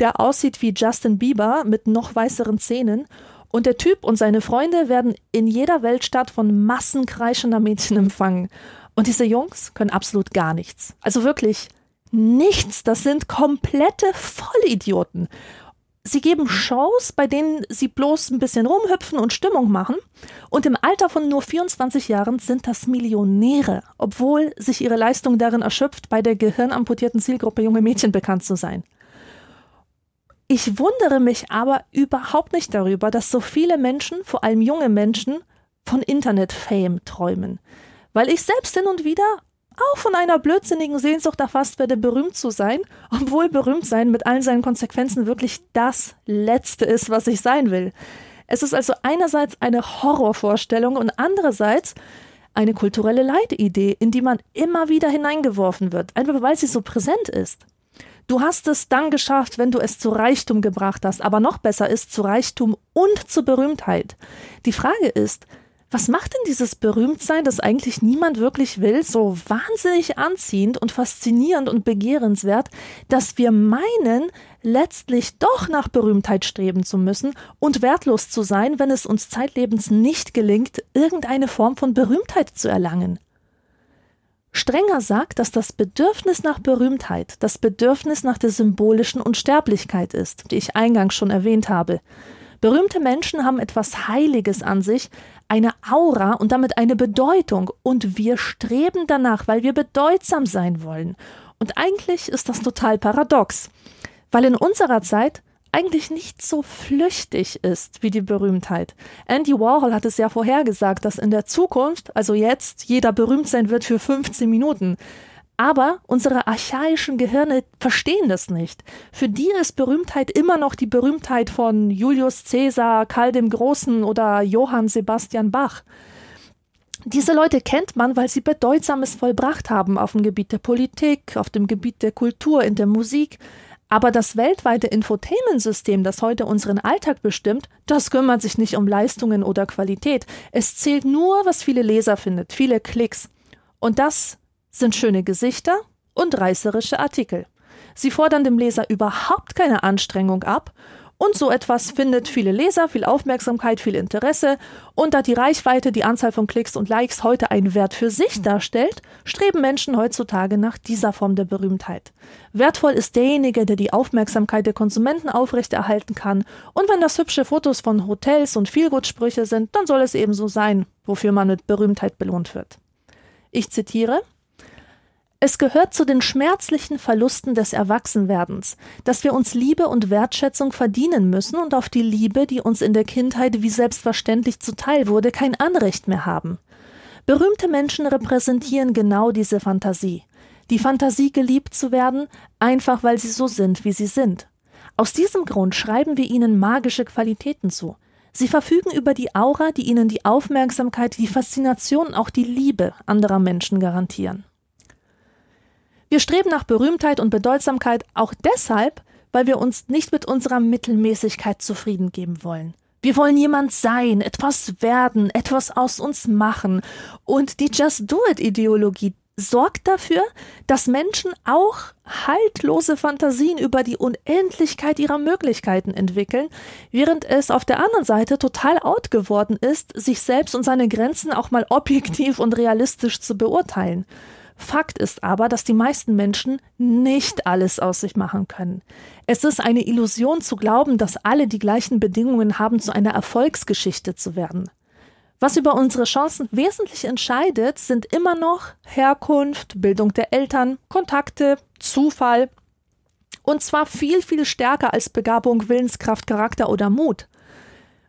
der aussieht wie Justin Bieber mit noch weißeren Zähnen und der Typ und seine Freunde werden in jeder Weltstadt von Massen kreischender Mädchen empfangen. Und diese Jungs können absolut gar nichts. Also wirklich nichts. Das sind komplette Vollidioten. Sie geben Shows, bei denen sie bloß ein bisschen rumhüpfen und Stimmung machen. Und im Alter von nur 24 Jahren sind das Millionäre, obwohl sich ihre Leistung darin erschöpft, bei der gehirnamputierten Zielgruppe junge Mädchen bekannt zu sein. Ich wundere mich aber überhaupt nicht darüber, dass so viele Menschen, vor allem junge Menschen, von Internet-Fame träumen. Weil ich selbst hin und wieder auch von einer blödsinnigen Sehnsucht erfasst werde, berühmt zu sein, obwohl berühmt sein mit allen seinen Konsequenzen wirklich das Letzte ist, was ich sein will. Es ist also einerseits eine Horrorvorstellung und andererseits eine kulturelle Leitidee, in die man immer wieder hineingeworfen wird, einfach weil sie so präsent ist. Du hast es dann geschafft, wenn du es zu Reichtum gebracht hast, aber noch besser ist zu Reichtum und zu Berühmtheit. Die Frage ist, was macht denn dieses Berühmtsein, das eigentlich niemand wirklich will, so wahnsinnig anziehend und faszinierend und begehrenswert, dass wir meinen, letztlich doch nach Berühmtheit streben zu müssen und wertlos zu sein, wenn es uns zeitlebens nicht gelingt, irgendeine Form von Berühmtheit zu erlangen? Strenger sagt, dass das Bedürfnis nach Berühmtheit das Bedürfnis nach der symbolischen Unsterblichkeit ist, die ich eingangs schon erwähnt habe. Berühmte Menschen haben etwas Heiliges an sich, eine Aura und damit eine Bedeutung, und wir streben danach, weil wir bedeutsam sein wollen. Und eigentlich ist das total paradox, weil in unserer Zeit eigentlich nicht so flüchtig ist wie die Berühmtheit. Andy Warhol hat es ja vorhergesagt, dass in der Zukunft, also jetzt, jeder berühmt sein wird für 15 Minuten. Aber unsere archaischen Gehirne verstehen das nicht. Für die ist Berühmtheit immer noch die Berühmtheit von Julius Caesar, Karl dem Großen oder Johann Sebastian Bach. Diese Leute kennt man, weil sie Bedeutsames vollbracht haben auf dem Gebiet der Politik, auf dem Gebiet der Kultur, in der Musik. Aber das weltweite Infotainment-System, das heute unseren Alltag bestimmt, das kümmert sich nicht um Leistungen oder Qualität. Es zählt nur, was viele Leser findet, viele Klicks. Und das sind schöne Gesichter und reißerische Artikel. Sie fordern dem Leser überhaupt keine Anstrengung ab und so etwas findet viele Leser, viel Aufmerksamkeit, viel Interesse. Und da die Reichweite, die Anzahl von Klicks und Likes heute einen Wert für sich darstellt, streben Menschen heutzutage nach dieser Form der Berühmtheit. Wertvoll ist derjenige, der die Aufmerksamkeit der Konsumenten aufrechterhalten kann. Und wenn das hübsche Fotos von Hotels und Feelgood-Sprüche sind, dann soll es eben so sein, wofür man mit Berühmtheit belohnt wird. Ich zitiere es gehört zu den schmerzlichen Verlusten des Erwachsenwerdens, dass wir uns Liebe und Wertschätzung verdienen müssen und auf die Liebe, die uns in der Kindheit wie selbstverständlich zuteil wurde, kein Anrecht mehr haben. Berühmte Menschen repräsentieren genau diese Fantasie. Die Fantasie, geliebt zu werden, einfach weil sie so sind, wie sie sind. Aus diesem Grund schreiben wir ihnen magische Qualitäten zu. Sie verfügen über die Aura, die ihnen die Aufmerksamkeit, die Faszination, auch die Liebe anderer Menschen garantieren. Wir streben nach Berühmtheit und Bedeutsamkeit auch deshalb, weil wir uns nicht mit unserer Mittelmäßigkeit zufrieden geben wollen. Wir wollen jemand sein, etwas werden, etwas aus uns machen. Und die Just Do It Ideologie sorgt dafür, dass Menschen auch haltlose Fantasien über die Unendlichkeit ihrer Möglichkeiten entwickeln, während es auf der anderen Seite total out geworden ist, sich selbst und seine Grenzen auch mal (laughs) objektiv und realistisch zu beurteilen. Fakt ist aber, dass die meisten Menschen nicht alles aus sich machen können. Es ist eine Illusion zu glauben, dass alle die gleichen Bedingungen haben, zu einer Erfolgsgeschichte zu werden. Was über unsere Chancen wesentlich entscheidet, sind immer noch Herkunft, Bildung der Eltern, Kontakte, Zufall. Und zwar viel, viel stärker als Begabung, Willenskraft, Charakter oder Mut.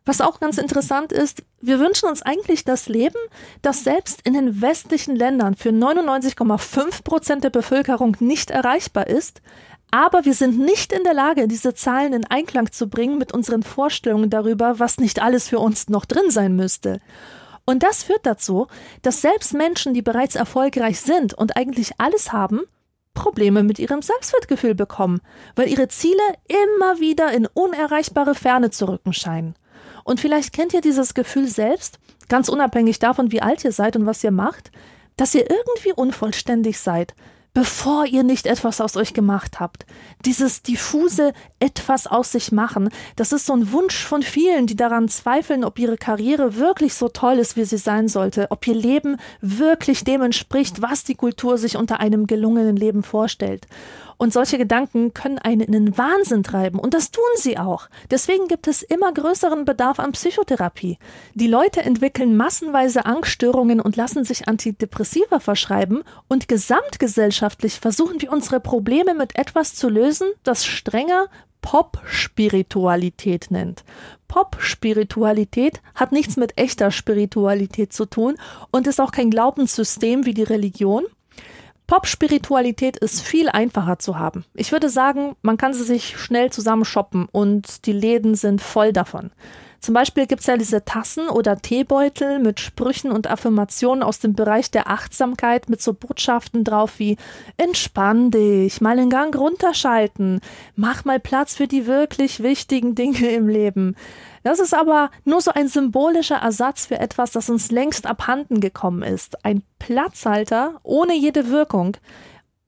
Was auch ganz interessant ist, wir wünschen uns eigentlich das Leben, das selbst in den westlichen Ländern für 99,5 Prozent der Bevölkerung nicht erreichbar ist, aber wir sind nicht in der Lage, diese Zahlen in Einklang zu bringen mit unseren Vorstellungen darüber, was nicht alles für uns noch drin sein müsste. Und das führt dazu, dass selbst Menschen, die bereits erfolgreich sind und eigentlich alles haben, Probleme mit ihrem Selbstwertgefühl bekommen, weil ihre Ziele immer wieder in unerreichbare Ferne zu rücken scheinen. Und vielleicht kennt ihr dieses Gefühl selbst, ganz unabhängig davon, wie alt ihr seid und was ihr macht, dass ihr irgendwie unvollständig seid, bevor ihr nicht etwas aus euch gemacht habt. Dieses diffuse etwas aus sich machen, das ist so ein Wunsch von vielen, die daran zweifeln, ob ihre Karriere wirklich so toll ist, wie sie sein sollte, ob ihr Leben wirklich dem entspricht, was die Kultur sich unter einem gelungenen Leben vorstellt. Und solche Gedanken können einen in den Wahnsinn treiben. Und das tun sie auch. Deswegen gibt es immer größeren Bedarf an Psychotherapie. Die Leute entwickeln massenweise Angststörungen und lassen sich Antidepressiva verschreiben. Und gesamtgesellschaftlich versuchen wir unsere Probleme mit etwas zu lösen, das strenger Pop-Spiritualität nennt. Pop-Spiritualität hat nichts mit echter Spiritualität zu tun und ist auch kein Glaubenssystem wie die Religion, Pop-Spiritualität ist viel einfacher zu haben. Ich würde sagen, man kann sie sich schnell zusammen shoppen und die Läden sind voll davon. Zum Beispiel gibt es ja diese Tassen oder Teebeutel mit Sprüchen und Affirmationen aus dem Bereich der Achtsamkeit mit so Botschaften drauf wie Entspann dich, mal den Gang runterschalten, mach mal Platz für die wirklich wichtigen Dinge im Leben. Das ist aber nur so ein symbolischer Ersatz für etwas, das uns längst abhanden gekommen ist. Ein Platzhalter ohne jede Wirkung.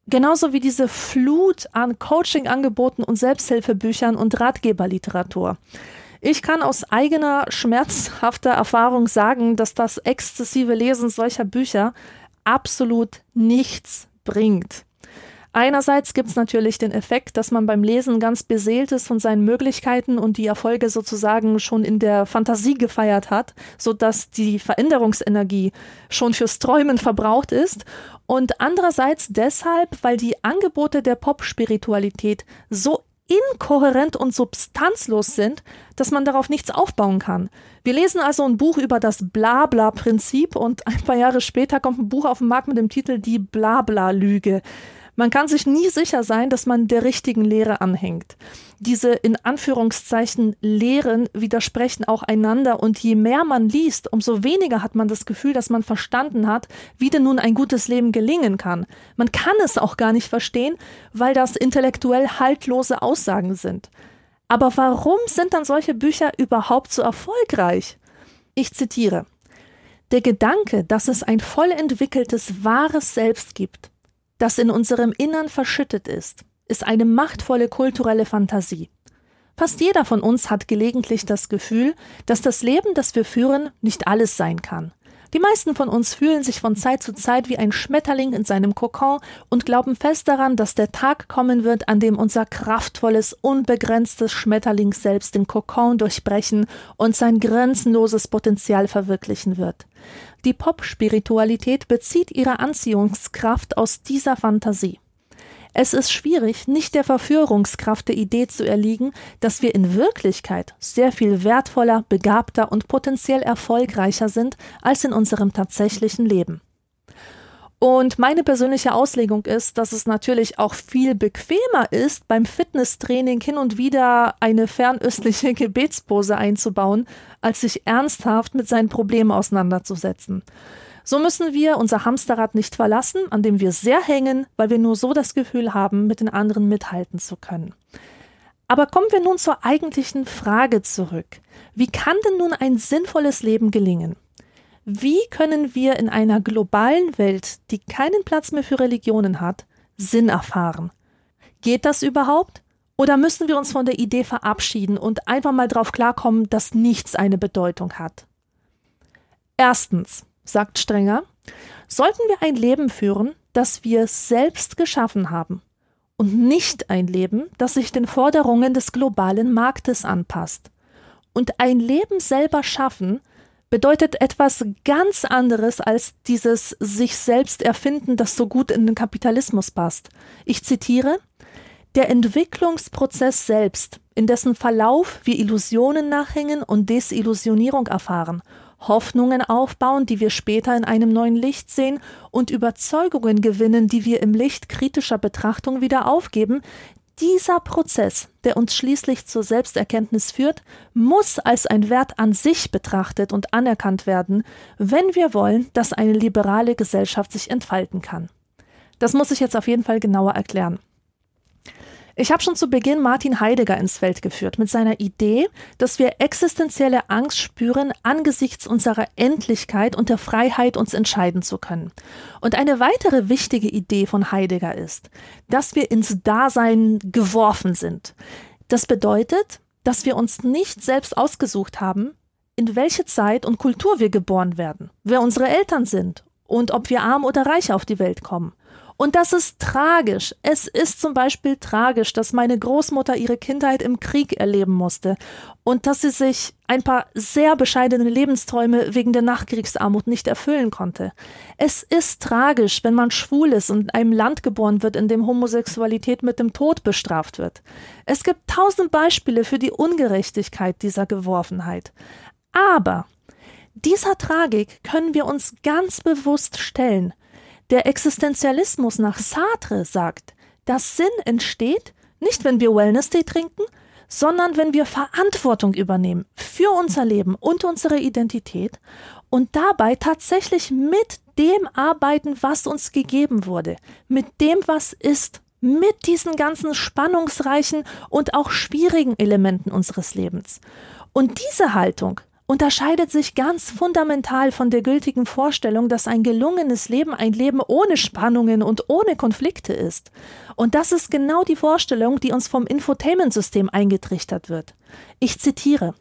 Genauso wie diese Flut an Coaching-Angeboten und Selbsthilfebüchern und Ratgeberliteratur. Ich kann aus eigener schmerzhafter Erfahrung sagen, dass das exzessive Lesen solcher Bücher absolut nichts bringt. Einerseits gibt es natürlich den Effekt, dass man beim Lesen ganz beseelt ist von seinen Möglichkeiten und die Erfolge sozusagen schon in der Fantasie gefeiert hat, sodass die Veränderungsenergie schon fürs Träumen verbraucht ist. Und andererseits deshalb, weil die Angebote der Pop-Spiritualität so inkohärent und substanzlos sind, dass man darauf nichts aufbauen kann. Wir lesen also ein Buch über das Blabla-Prinzip und ein paar Jahre später kommt ein Buch auf den Markt mit dem Titel Die Blabla-Lüge. Man kann sich nie sicher sein, dass man der richtigen Lehre anhängt. Diese in Anführungszeichen Lehren widersprechen auch einander und je mehr man liest, umso weniger hat man das Gefühl, dass man verstanden hat, wie denn nun ein gutes Leben gelingen kann. Man kann es auch gar nicht verstehen, weil das intellektuell haltlose Aussagen sind. Aber warum sind dann solche Bücher überhaupt so erfolgreich? Ich zitiere. Der Gedanke, dass es ein voll entwickeltes, wahres Selbst gibt, das in unserem Innern verschüttet ist, ist eine machtvolle kulturelle Fantasie. Fast jeder von uns hat gelegentlich das Gefühl, dass das Leben, das wir führen, nicht alles sein kann. Die meisten von uns fühlen sich von Zeit zu Zeit wie ein Schmetterling in seinem Kokon und glauben fest daran, dass der Tag kommen wird, an dem unser kraftvolles, unbegrenztes Schmetterling selbst den Kokon durchbrechen und sein grenzenloses Potenzial verwirklichen wird. Die Pop-Spiritualität bezieht ihre Anziehungskraft aus dieser Fantasie. Es ist schwierig, nicht der Verführungskraft der Idee zu erliegen, dass wir in Wirklichkeit sehr viel wertvoller, begabter und potenziell erfolgreicher sind als in unserem tatsächlichen Leben. Und meine persönliche Auslegung ist, dass es natürlich auch viel bequemer ist, beim Fitnesstraining hin und wieder eine fernöstliche (laughs) Gebetspose einzubauen, als sich ernsthaft mit seinen Problemen auseinanderzusetzen. So müssen wir unser Hamsterrad nicht verlassen, an dem wir sehr hängen, weil wir nur so das Gefühl haben, mit den anderen mithalten zu können. Aber kommen wir nun zur eigentlichen Frage zurück. Wie kann denn nun ein sinnvolles Leben gelingen? Wie können wir in einer globalen Welt, die keinen Platz mehr für Religionen hat, Sinn erfahren? Geht das überhaupt? Oder müssen wir uns von der Idee verabschieden und einfach mal drauf klarkommen, dass nichts eine Bedeutung hat? Erstens, sagt Strenger, sollten wir ein Leben führen, das wir selbst geschaffen haben und nicht ein Leben, das sich den Forderungen des globalen Marktes anpasst. Und ein Leben selber schaffen bedeutet etwas ganz anderes als dieses sich selbst erfinden, das so gut in den Kapitalismus passt. Ich zitiere Der Entwicklungsprozess selbst, in dessen Verlauf wir Illusionen nachhängen und Desillusionierung erfahren Hoffnungen aufbauen, die wir später in einem neuen Licht sehen und Überzeugungen gewinnen, die wir im Licht kritischer Betrachtung wieder aufgeben, dieser Prozess, der uns schließlich zur Selbsterkenntnis führt, muss als ein Wert an sich betrachtet und anerkannt werden, wenn wir wollen, dass eine liberale Gesellschaft sich entfalten kann. Das muss ich jetzt auf jeden Fall genauer erklären. Ich habe schon zu Beginn Martin Heidegger ins Feld geführt mit seiner Idee, dass wir existenzielle Angst spüren, angesichts unserer Endlichkeit und der Freiheit uns entscheiden zu können. Und eine weitere wichtige Idee von Heidegger ist, dass wir ins Dasein geworfen sind. Das bedeutet, dass wir uns nicht selbst ausgesucht haben, in welche Zeit und Kultur wir geboren werden, wer unsere Eltern sind und ob wir arm oder reich auf die Welt kommen. Und das ist tragisch. Es ist zum Beispiel tragisch, dass meine Großmutter ihre Kindheit im Krieg erleben musste und dass sie sich ein paar sehr bescheidene Lebensträume wegen der Nachkriegsarmut nicht erfüllen konnte. Es ist tragisch, wenn man schwul ist und in einem Land geboren wird, in dem Homosexualität mit dem Tod bestraft wird. Es gibt tausend Beispiele für die Ungerechtigkeit dieser Geworfenheit. Aber dieser Tragik können wir uns ganz bewusst stellen, der Existenzialismus nach Sartre sagt, dass Sinn entsteht, nicht wenn wir Wellness-Tee trinken, sondern wenn wir Verantwortung übernehmen für unser Leben und unsere Identität und dabei tatsächlich mit dem arbeiten, was uns gegeben wurde, mit dem, was ist, mit diesen ganzen spannungsreichen und auch schwierigen Elementen unseres Lebens. Und diese Haltung unterscheidet sich ganz fundamental von der gültigen Vorstellung, dass ein gelungenes Leben ein Leben ohne Spannungen und ohne Konflikte ist. Und das ist genau die Vorstellung, die uns vom Infotainment-System eingetrichtert wird. Ich zitiere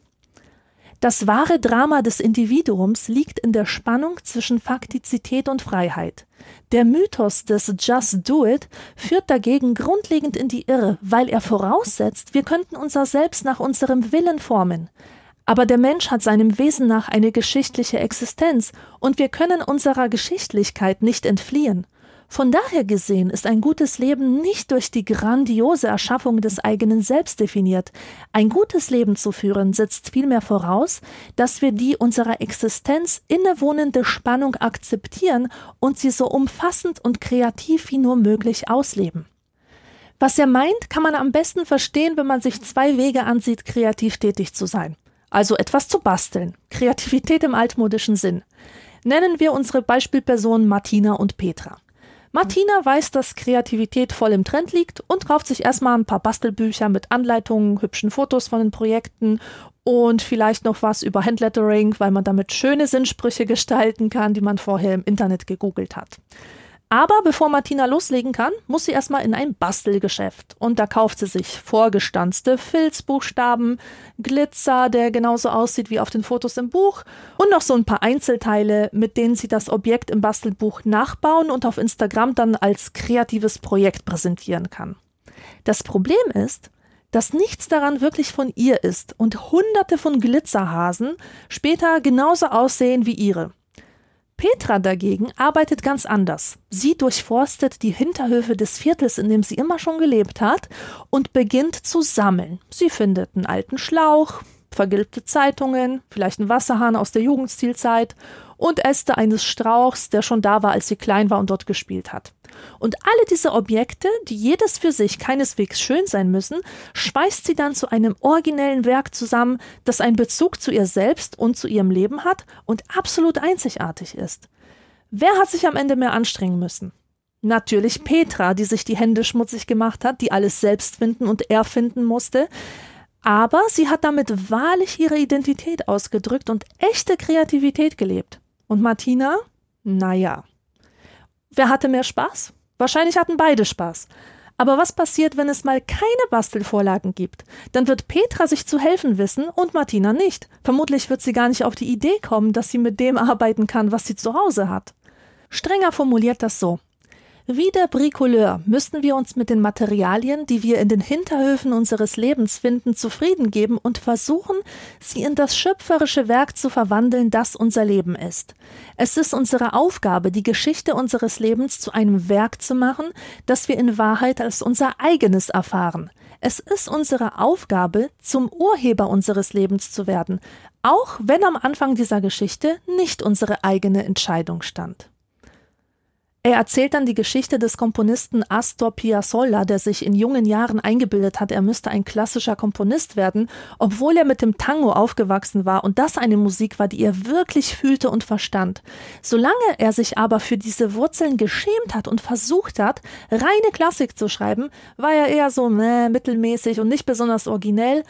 das wahre Drama des Individuums liegt in der Spannung zwischen Faktizität und Freiheit. Der Mythos des Just Do It führt dagegen grundlegend in die Irre, weil er voraussetzt, wir könnten unser Selbst nach unserem Willen formen. Aber der Mensch hat seinem Wesen nach eine geschichtliche Existenz, und wir können unserer Geschichtlichkeit nicht entfliehen. Von daher gesehen ist ein gutes Leben nicht durch die grandiose Erschaffung des eigenen Selbst definiert. Ein gutes Leben zu führen setzt vielmehr voraus, dass wir die unserer Existenz innewohnende Spannung akzeptieren und sie so umfassend und kreativ wie nur möglich ausleben. Was er meint, kann man am besten verstehen, wenn man sich zwei Wege ansieht, kreativ tätig zu sein also etwas zu basteln. Kreativität im altmodischen Sinn. Nennen wir unsere Beispielpersonen Martina und Petra. Martina weiß, dass Kreativität voll im Trend liegt und kauft sich erstmal ein paar Bastelbücher mit Anleitungen, hübschen Fotos von den Projekten und vielleicht noch was über Handlettering, weil man damit schöne Sinnsprüche gestalten kann, die man vorher im Internet gegoogelt hat. Aber bevor Martina loslegen kann, muss sie erstmal in ein Bastelgeschäft. Und da kauft sie sich vorgestanzte Filzbuchstaben, Glitzer, der genauso aussieht wie auf den Fotos im Buch, und noch so ein paar Einzelteile, mit denen sie das Objekt im Bastelbuch nachbauen und auf Instagram dann als kreatives Projekt präsentieren kann. Das Problem ist, dass nichts daran wirklich von ihr ist und hunderte von Glitzerhasen später genauso aussehen wie ihre. Petra dagegen arbeitet ganz anders. Sie durchforstet die Hinterhöfe des Viertels, in dem sie immer schon gelebt hat, und beginnt zu sammeln. Sie findet einen alten Schlauch, vergilbte Zeitungen, vielleicht einen Wasserhahn aus der Jugendstilzeit und Äste eines Strauchs, der schon da war, als sie klein war und dort gespielt hat. Und alle diese Objekte, die jedes für sich keineswegs schön sein müssen, schweißt sie dann zu einem originellen Werk zusammen, das einen Bezug zu ihr selbst und zu ihrem Leben hat und absolut einzigartig ist. Wer hat sich am Ende mehr anstrengen müssen? Natürlich Petra, die sich die Hände schmutzig gemacht hat, die alles selbst finden und erfinden musste. Aber sie hat damit wahrlich ihre Identität ausgedrückt und echte Kreativität gelebt. Und Martina? Naja. Wer hatte mehr Spaß? Wahrscheinlich hatten beide Spaß. Aber was passiert, wenn es mal keine Bastelvorlagen gibt? Dann wird Petra sich zu helfen wissen und Martina nicht. Vermutlich wird sie gar nicht auf die Idee kommen, dass sie mit dem arbeiten kann, was sie zu Hause hat. Strenger formuliert das so. Wie der Bricoleur müssten wir uns mit den Materialien, die wir in den Hinterhöfen unseres Lebens finden, zufrieden geben und versuchen, sie in das schöpferische Werk zu verwandeln, das unser Leben ist. Es ist unsere Aufgabe, die Geschichte unseres Lebens zu einem Werk zu machen, das wir in Wahrheit als unser eigenes erfahren. Es ist unsere Aufgabe, zum Urheber unseres Lebens zu werden, auch wenn am Anfang dieser Geschichte nicht unsere eigene Entscheidung stand. Er erzählt dann die Geschichte des Komponisten Astor Piazzolla, der sich in jungen Jahren eingebildet hat, er müsste ein klassischer Komponist werden, obwohl er mit dem Tango aufgewachsen war und das eine Musik war, die er wirklich fühlte und verstand. Solange er sich aber für diese Wurzeln geschämt hat und versucht hat, reine Klassik zu schreiben, war er eher so äh, mittelmäßig und nicht besonders originell,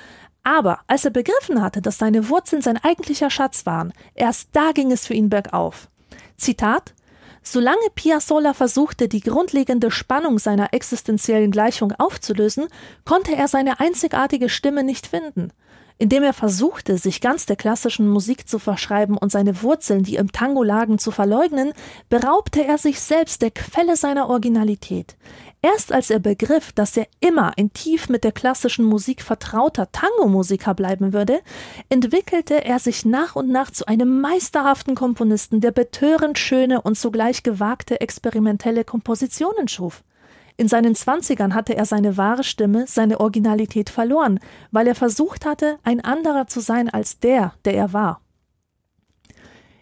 aber als er begriffen hatte, dass seine Wurzeln sein eigentlicher Schatz waren, erst da ging es für ihn bergauf. Zitat Solange Piazzolla versuchte, die grundlegende Spannung seiner existenziellen Gleichung aufzulösen, konnte er seine einzigartige Stimme nicht finden. Indem er versuchte, sich ganz der klassischen Musik zu verschreiben und seine Wurzeln, die im Tango lagen, zu verleugnen, beraubte er sich selbst der Quelle seiner Originalität. Erst als er begriff, dass er immer ein tief mit der klassischen Musik vertrauter Tango-Musiker bleiben würde, entwickelte er sich nach und nach zu einem meisterhaften Komponisten, der betörend schöne und zugleich gewagte experimentelle Kompositionen schuf. In seinen Zwanzigern hatte er seine wahre Stimme, seine Originalität verloren, weil er versucht hatte, ein anderer zu sein als der, der er war.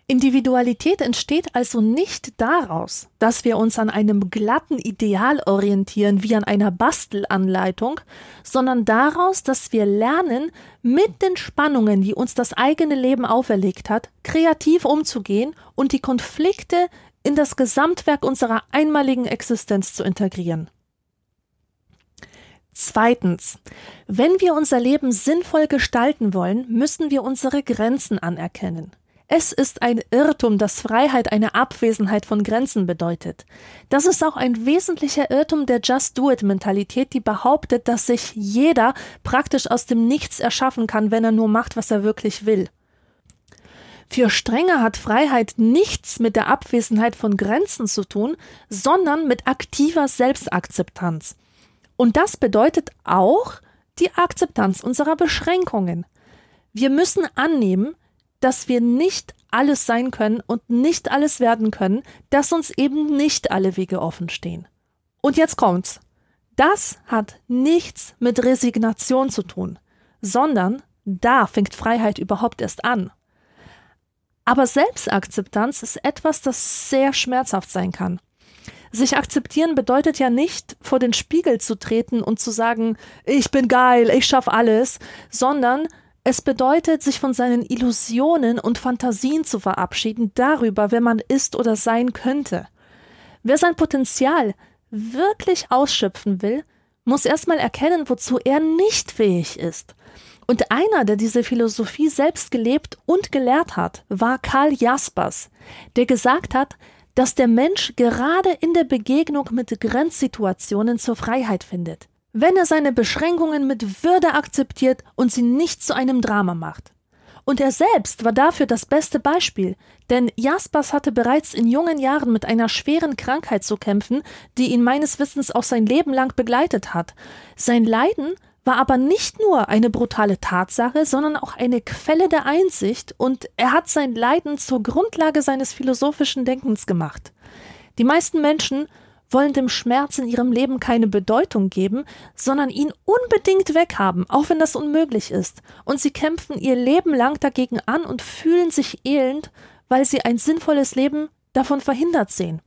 Individualität entsteht also nicht daraus, dass wir uns an einem glatten Ideal orientieren wie an einer Bastelanleitung, sondern daraus, dass wir lernen, mit den Spannungen, die uns das eigene Leben auferlegt hat, kreativ umzugehen und die Konflikte in das Gesamtwerk unserer einmaligen Existenz zu integrieren. Zweitens, wenn wir unser Leben sinnvoll gestalten wollen, müssen wir unsere Grenzen anerkennen. Es ist ein Irrtum, dass Freiheit eine Abwesenheit von Grenzen bedeutet. Das ist auch ein wesentlicher Irrtum der Just-Do-It-Mentalität, die behauptet, dass sich jeder praktisch aus dem Nichts erschaffen kann, wenn er nur macht, was er wirklich will. Für Strenge hat Freiheit nichts mit der Abwesenheit von Grenzen zu tun, sondern mit aktiver Selbstakzeptanz. Und das bedeutet auch die Akzeptanz unserer Beschränkungen. Wir müssen annehmen, dass wir nicht alles sein können und nicht alles werden können, dass uns eben nicht alle Wege offen stehen. Und jetzt kommt's. Das hat nichts mit Resignation zu tun, sondern da fängt Freiheit überhaupt erst an. Aber Selbstakzeptanz ist etwas, das sehr schmerzhaft sein kann. Sich akzeptieren bedeutet ja nicht, vor den Spiegel zu treten und zu sagen, ich bin geil, ich schaff alles, sondern es bedeutet, sich von seinen Illusionen und Fantasien zu verabschieden darüber, wer man ist oder sein könnte. Wer sein Potenzial wirklich ausschöpfen will, muss erstmal erkennen, wozu er nicht fähig ist. Und einer, der diese Philosophie selbst gelebt und gelehrt hat, war Karl Jaspers, der gesagt hat, dass der Mensch gerade in der Begegnung mit Grenzsituationen zur Freiheit findet, wenn er seine Beschränkungen mit Würde akzeptiert und sie nicht zu einem Drama macht. Und er selbst war dafür das beste Beispiel, denn Jaspers hatte bereits in jungen Jahren mit einer schweren Krankheit zu kämpfen, die ihn meines Wissens auch sein Leben lang begleitet hat. Sein Leiden war aber nicht nur eine brutale Tatsache, sondern auch eine Quelle der Einsicht, und er hat sein Leiden zur Grundlage seines philosophischen Denkens gemacht. Die meisten Menschen wollen dem Schmerz in ihrem Leben keine Bedeutung geben, sondern ihn unbedingt weghaben, auch wenn das unmöglich ist. Und sie kämpfen ihr Leben lang dagegen an und fühlen sich elend, weil sie ein sinnvolles Leben davon verhindert sehen.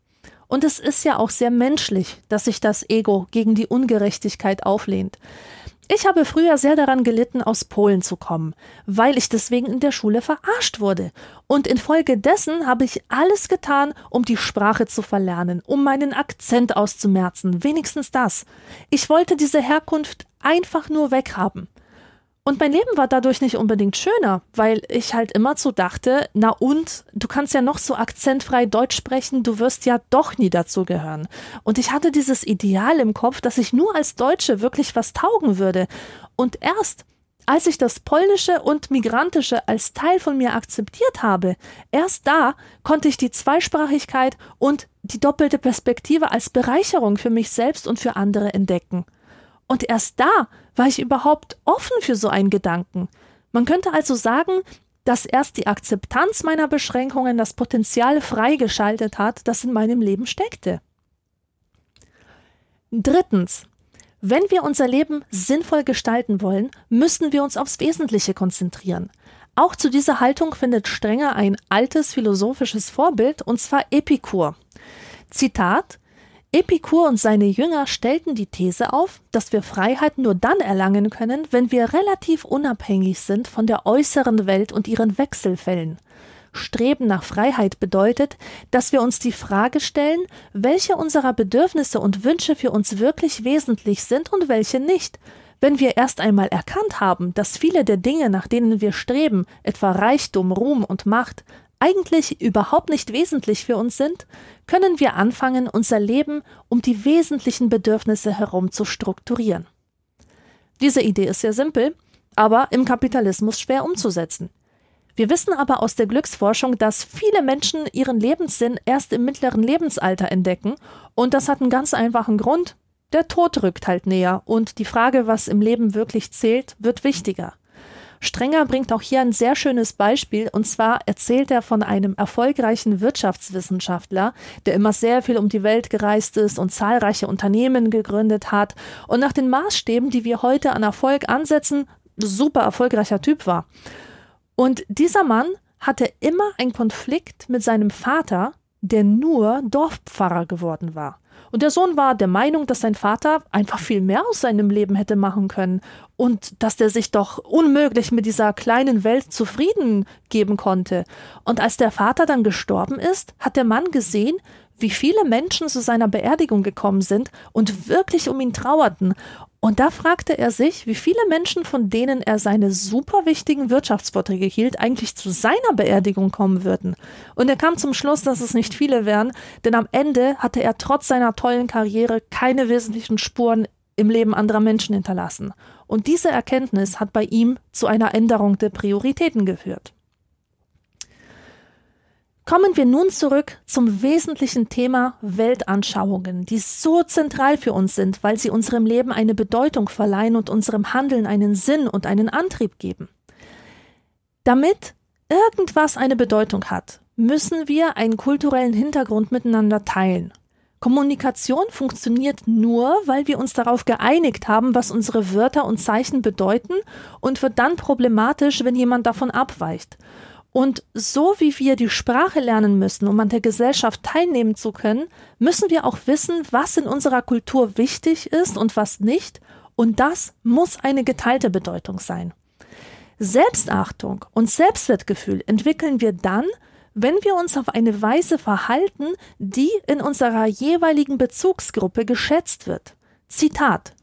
Und es ist ja auch sehr menschlich, dass sich das Ego gegen die Ungerechtigkeit auflehnt. Ich habe früher sehr daran gelitten, aus Polen zu kommen, weil ich deswegen in der Schule verarscht wurde. Und infolgedessen habe ich alles getan, um die Sprache zu verlernen, um meinen Akzent auszumerzen, wenigstens das. Ich wollte diese Herkunft einfach nur weghaben. Und mein Leben war dadurch nicht unbedingt schöner, weil ich halt immer so dachte, na und, du kannst ja noch so akzentfrei Deutsch sprechen, du wirst ja doch nie dazugehören. Und ich hatte dieses Ideal im Kopf, dass ich nur als Deutsche wirklich was taugen würde. Und erst, als ich das Polnische und Migrantische als Teil von mir akzeptiert habe, erst da konnte ich die Zweisprachigkeit und die doppelte Perspektive als Bereicherung für mich selbst und für andere entdecken. Und erst da war ich überhaupt offen für so einen Gedanken. Man könnte also sagen, dass erst die Akzeptanz meiner Beschränkungen das Potenzial freigeschaltet hat, das in meinem Leben steckte. Drittens. Wenn wir unser Leben sinnvoll gestalten wollen, müssen wir uns aufs Wesentliche konzentrieren. Auch zu dieser Haltung findet Strenger ein altes philosophisches Vorbild, und zwar Epikur. Zitat Epikur und seine Jünger stellten die These auf, dass wir Freiheit nur dann erlangen können, wenn wir relativ unabhängig sind von der äußeren Welt und ihren Wechselfällen. Streben nach Freiheit bedeutet, dass wir uns die Frage stellen, welche unserer Bedürfnisse und Wünsche für uns wirklich wesentlich sind und welche nicht. Wenn wir erst einmal erkannt haben, dass viele der Dinge, nach denen wir streben, etwa Reichtum, Ruhm und Macht, eigentlich überhaupt nicht wesentlich für uns sind, können wir anfangen, unser Leben um die wesentlichen Bedürfnisse herum zu strukturieren. Diese Idee ist sehr simpel, aber im Kapitalismus schwer umzusetzen. Wir wissen aber aus der Glücksforschung, dass viele Menschen ihren Lebenssinn erst im mittleren Lebensalter entdecken, und das hat einen ganz einfachen Grund. Der Tod rückt halt näher, und die Frage, was im Leben wirklich zählt, wird wichtiger. Strenger bringt auch hier ein sehr schönes Beispiel, und zwar erzählt er von einem erfolgreichen Wirtschaftswissenschaftler, der immer sehr viel um die Welt gereist ist und zahlreiche Unternehmen gegründet hat und nach den Maßstäben, die wir heute an Erfolg ansetzen, super erfolgreicher Typ war. Und dieser Mann hatte immer einen Konflikt mit seinem Vater, der nur Dorfpfarrer geworden war. Und der Sohn war der Meinung, dass sein Vater einfach viel mehr aus seinem Leben hätte machen können und dass der sich doch unmöglich mit dieser kleinen Welt zufrieden geben konnte. Und als der Vater dann gestorben ist, hat der Mann gesehen, wie viele Menschen zu seiner Beerdigung gekommen sind und wirklich um ihn trauerten. Und da fragte er sich, wie viele Menschen, von denen er seine super wichtigen Wirtschaftsvorträge hielt, eigentlich zu seiner Beerdigung kommen würden. Und er kam zum Schluss, dass es nicht viele wären, denn am Ende hatte er trotz seiner tollen Karriere keine wesentlichen Spuren im Leben anderer Menschen hinterlassen. Und diese Erkenntnis hat bei ihm zu einer Änderung der Prioritäten geführt. Kommen wir nun zurück zum wesentlichen Thema Weltanschauungen, die so zentral für uns sind, weil sie unserem Leben eine Bedeutung verleihen und unserem Handeln einen Sinn und einen Antrieb geben. Damit irgendwas eine Bedeutung hat, müssen wir einen kulturellen Hintergrund miteinander teilen. Kommunikation funktioniert nur, weil wir uns darauf geeinigt haben, was unsere Wörter und Zeichen bedeuten und wird dann problematisch, wenn jemand davon abweicht. Und so wie wir die Sprache lernen müssen, um an der Gesellschaft teilnehmen zu können, müssen wir auch wissen, was in unserer Kultur wichtig ist und was nicht. Und das muss eine geteilte Bedeutung sein. Selbstachtung und Selbstwertgefühl entwickeln wir dann, wenn wir uns auf eine Weise verhalten, die in unserer jeweiligen Bezugsgruppe geschätzt wird. Zitat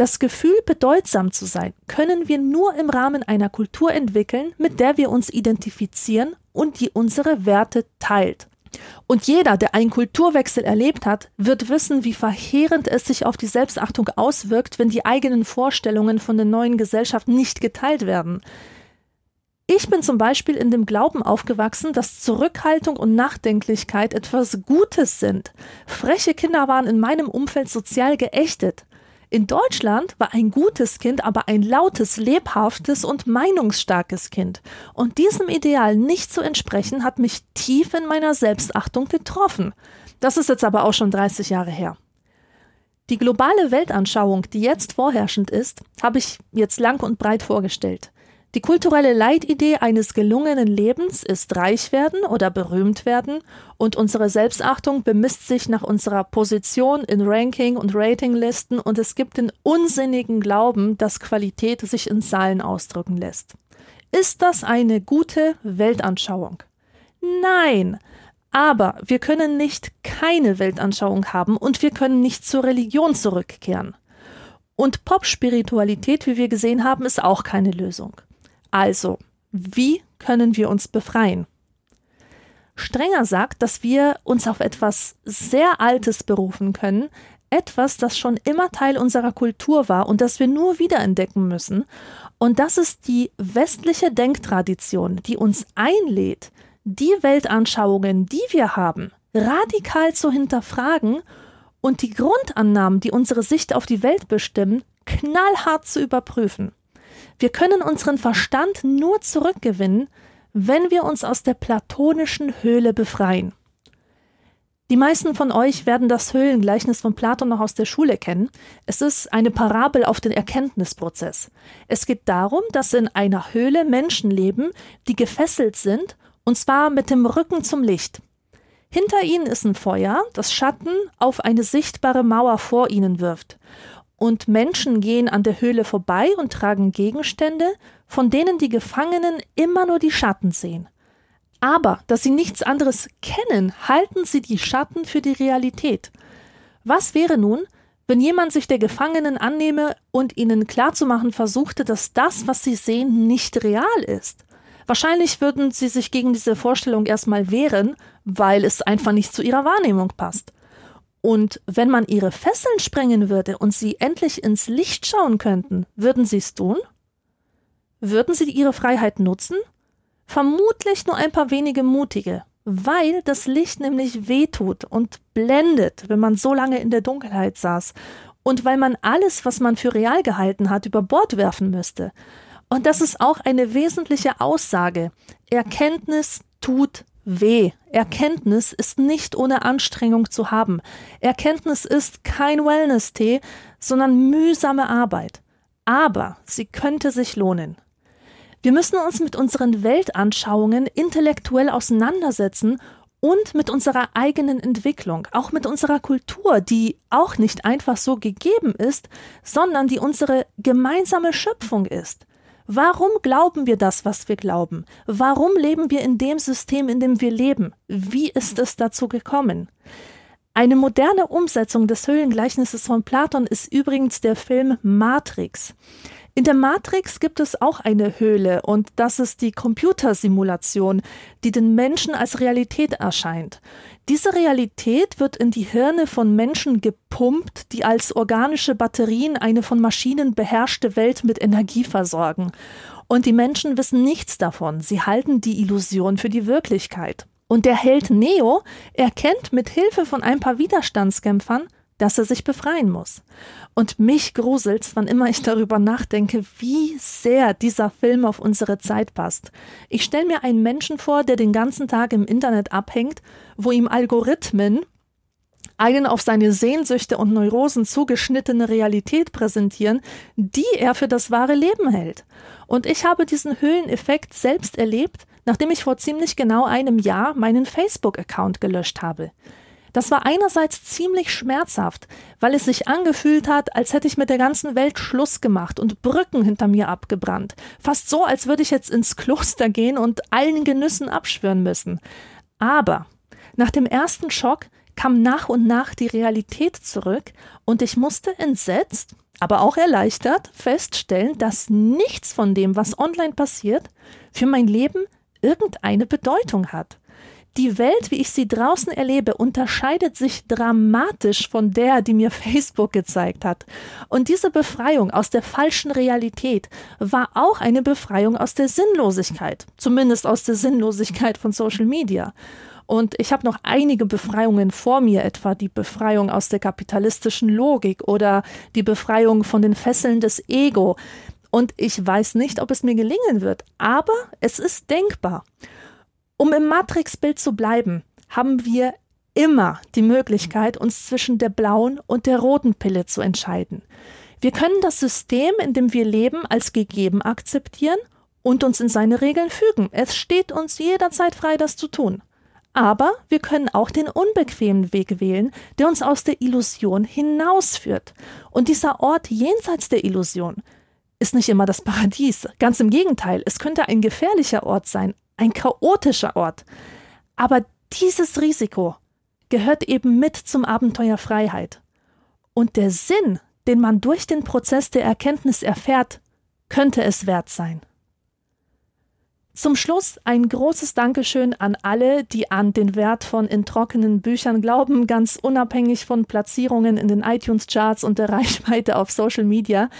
das Gefühl, bedeutsam zu sein, können wir nur im Rahmen einer Kultur entwickeln, mit der wir uns identifizieren und die unsere Werte teilt. Und jeder, der einen Kulturwechsel erlebt hat, wird wissen, wie verheerend es sich auf die Selbstachtung auswirkt, wenn die eigenen Vorstellungen von der neuen Gesellschaft nicht geteilt werden. Ich bin zum Beispiel in dem Glauben aufgewachsen, dass Zurückhaltung und Nachdenklichkeit etwas Gutes sind. Freche Kinder waren in meinem Umfeld sozial geächtet. In Deutschland war ein gutes Kind aber ein lautes, lebhaftes und meinungsstarkes Kind. Und diesem Ideal nicht zu entsprechen, hat mich tief in meiner Selbstachtung getroffen. Das ist jetzt aber auch schon 30 Jahre her. Die globale Weltanschauung, die jetzt vorherrschend ist, habe ich jetzt lang und breit vorgestellt. Die kulturelle Leitidee eines gelungenen Lebens ist reich werden oder berühmt werden und unsere Selbstachtung bemisst sich nach unserer Position in Ranking- und Ratinglisten und es gibt den unsinnigen Glauben, dass Qualität sich in Zahlen ausdrücken lässt. Ist das eine gute Weltanschauung? Nein, aber wir können nicht keine Weltanschauung haben und wir können nicht zur Religion zurückkehren. Und Pop-Spiritualität, wie wir gesehen haben, ist auch keine Lösung. Also, wie können wir uns befreien? Strenger sagt, dass wir uns auf etwas sehr Altes berufen können, etwas, das schon immer Teil unserer Kultur war und das wir nur wiederentdecken müssen. Und das ist die westliche Denktradition, die uns einlädt, die Weltanschauungen, die wir haben, radikal zu hinterfragen und die Grundannahmen, die unsere Sicht auf die Welt bestimmen, knallhart zu überprüfen. Wir können unseren Verstand nur zurückgewinnen, wenn wir uns aus der platonischen Höhle befreien. Die meisten von euch werden das Höhlengleichnis von Platon noch aus der Schule kennen. Es ist eine Parabel auf den Erkenntnisprozess. Es geht darum, dass in einer Höhle Menschen leben, die gefesselt sind, und zwar mit dem Rücken zum Licht. Hinter ihnen ist ein Feuer, das Schatten auf eine sichtbare Mauer vor ihnen wirft und Menschen gehen an der Höhle vorbei und tragen Gegenstände, von denen die Gefangenen immer nur die Schatten sehen. Aber da sie nichts anderes kennen, halten sie die Schatten für die Realität. Was wäre nun, wenn jemand sich der Gefangenen annehme und ihnen klarzumachen versuchte, dass das, was sie sehen, nicht real ist? Wahrscheinlich würden sie sich gegen diese Vorstellung erstmal wehren, weil es einfach nicht zu ihrer Wahrnehmung passt. Und wenn man ihre Fesseln sprengen würde und sie endlich ins Licht schauen könnten, würden sie es tun? Würden sie ihre Freiheit nutzen? Vermutlich nur ein paar wenige mutige, weil das Licht nämlich wehtut und blendet, wenn man so lange in der Dunkelheit saß, und weil man alles, was man für real gehalten hat, über Bord werfen müsste. Und das ist auch eine wesentliche Aussage. Erkenntnis tut weh. Erkenntnis ist nicht ohne Anstrengung zu haben. Erkenntnis ist kein Wellness-Tee, sondern mühsame Arbeit. Aber sie könnte sich lohnen. Wir müssen uns mit unseren Weltanschauungen intellektuell auseinandersetzen und mit unserer eigenen Entwicklung, auch mit unserer Kultur, die auch nicht einfach so gegeben ist, sondern die unsere gemeinsame Schöpfung ist. Warum glauben wir das, was wir glauben? Warum leben wir in dem System, in dem wir leben? Wie ist es dazu gekommen? Eine moderne Umsetzung des Höhlengleichnisses von Platon ist übrigens der Film Matrix. In der Matrix gibt es auch eine Höhle und das ist die Computersimulation, die den Menschen als Realität erscheint. Diese Realität wird in die Hirne von Menschen gepumpt, die als organische Batterien eine von Maschinen beherrschte Welt mit Energie versorgen. Und die Menschen wissen nichts davon, sie halten die Illusion für die Wirklichkeit. Und der Held Neo erkennt mit Hilfe von ein paar Widerstandskämpfern, dass er sich befreien muss. Und mich gruselt's, wann immer ich darüber nachdenke, wie sehr dieser Film auf unsere Zeit passt. Ich stelle mir einen Menschen vor, der den ganzen Tag im Internet abhängt, wo ihm Algorithmen einen auf seine Sehnsüchte und Neurosen zugeschnittene Realität präsentieren, die er für das wahre Leben hält. Und ich habe diesen Höhleneffekt selbst erlebt, nachdem ich vor ziemlich genau einem Jahr meinen Facebook-Account gelöscht habe. Das war einerseits ziemlich schmerzhaft, weil es sich angefühlt hat, als hätte ich mit der ganzen Welt Schluss gemacht und Brücken hinter mir abgebrannt. Fast so, als würde ich jetzt ins Kloster gehen und allen Genüssen abschwören müssen. Aber nach dem ersten Schock kam nach und nach die Realität zurück und ich musste entsetzt, aber auch erleichtert feststellen, dass nichts von dem, was online passiert, für mein Leben irgendeine Bedeutung hat. Die Welt, wie ich sie draußen erlebe, unterscheidet sich dramatisch von der, die mir (laughs) Facebook gezeigt hat. Und diese Befreiung aus der falschen Realität war auch eine Befreiung aus der Sinnlosigkeit, zumindest aus der Sinnlosigkeit von Social Media. Und ich habe noch einige Befreiungen vor mir, etwa die Befreiung aus der kapitalistischen Logik oder die Befreiung von den Fesseln des Ego. Und ich weiß nicht, ob es mir gelingen wird, aber es ist denkbar. Um im Matrix-Bild zu bleiben, haben wir immer die Möglichkeit, uns zwischen der blauen und der roten Pille zu entscheiden. Wir können das System, in dem wir leben, als gegeben akzeptieren und uns in seine Regeln fügen. Es steht uns jederzeit frei, das zu tun. Aber wir können auch den unbequemen Weg wählen, der uns aus der Illusion hinausführt. Und dieser Ort jenseits der Illusion ist nicht immer das Paradies. Ganz im Gegenteil, es könnte ein gefährlicher Ort sein, ein chaotischer Ort. Aber dieses Risiko gehört eben mit zum Abenteuer Freiheit. Und der Sinn, den man durch den Prozess der Erkenntnis erfährt, könnte es wert sein. Zum Schluss ein großes Dankeschön an alle, die an den Wert von in trockenen Büchern glauben, ganz unabhängig von Platzierungen in den iTunes-Charts und der (laughs) Reichweite auf Social Media.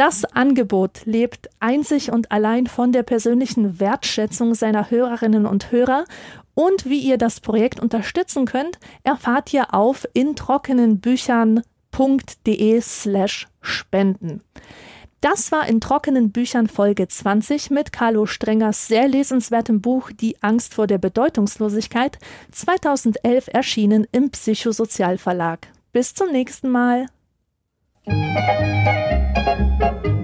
Das Angebot lebt einzig und allein von der persönlichen Wertschätzung seiner Hörerinnen und Hörer und wie ihr das Projekt unterstützen könnt, erfahrt ihr auf introckenenbüchern.de slash spenden. Das war in trockenen Büchern Folge 20 mit Carlo Strengers sehr lesenswertem Buch Die Angst vor der Bedeutungslosigkeit, 2011 erschienen im Psychosozialverlag. Bis zum nächsten Mal. Thank you.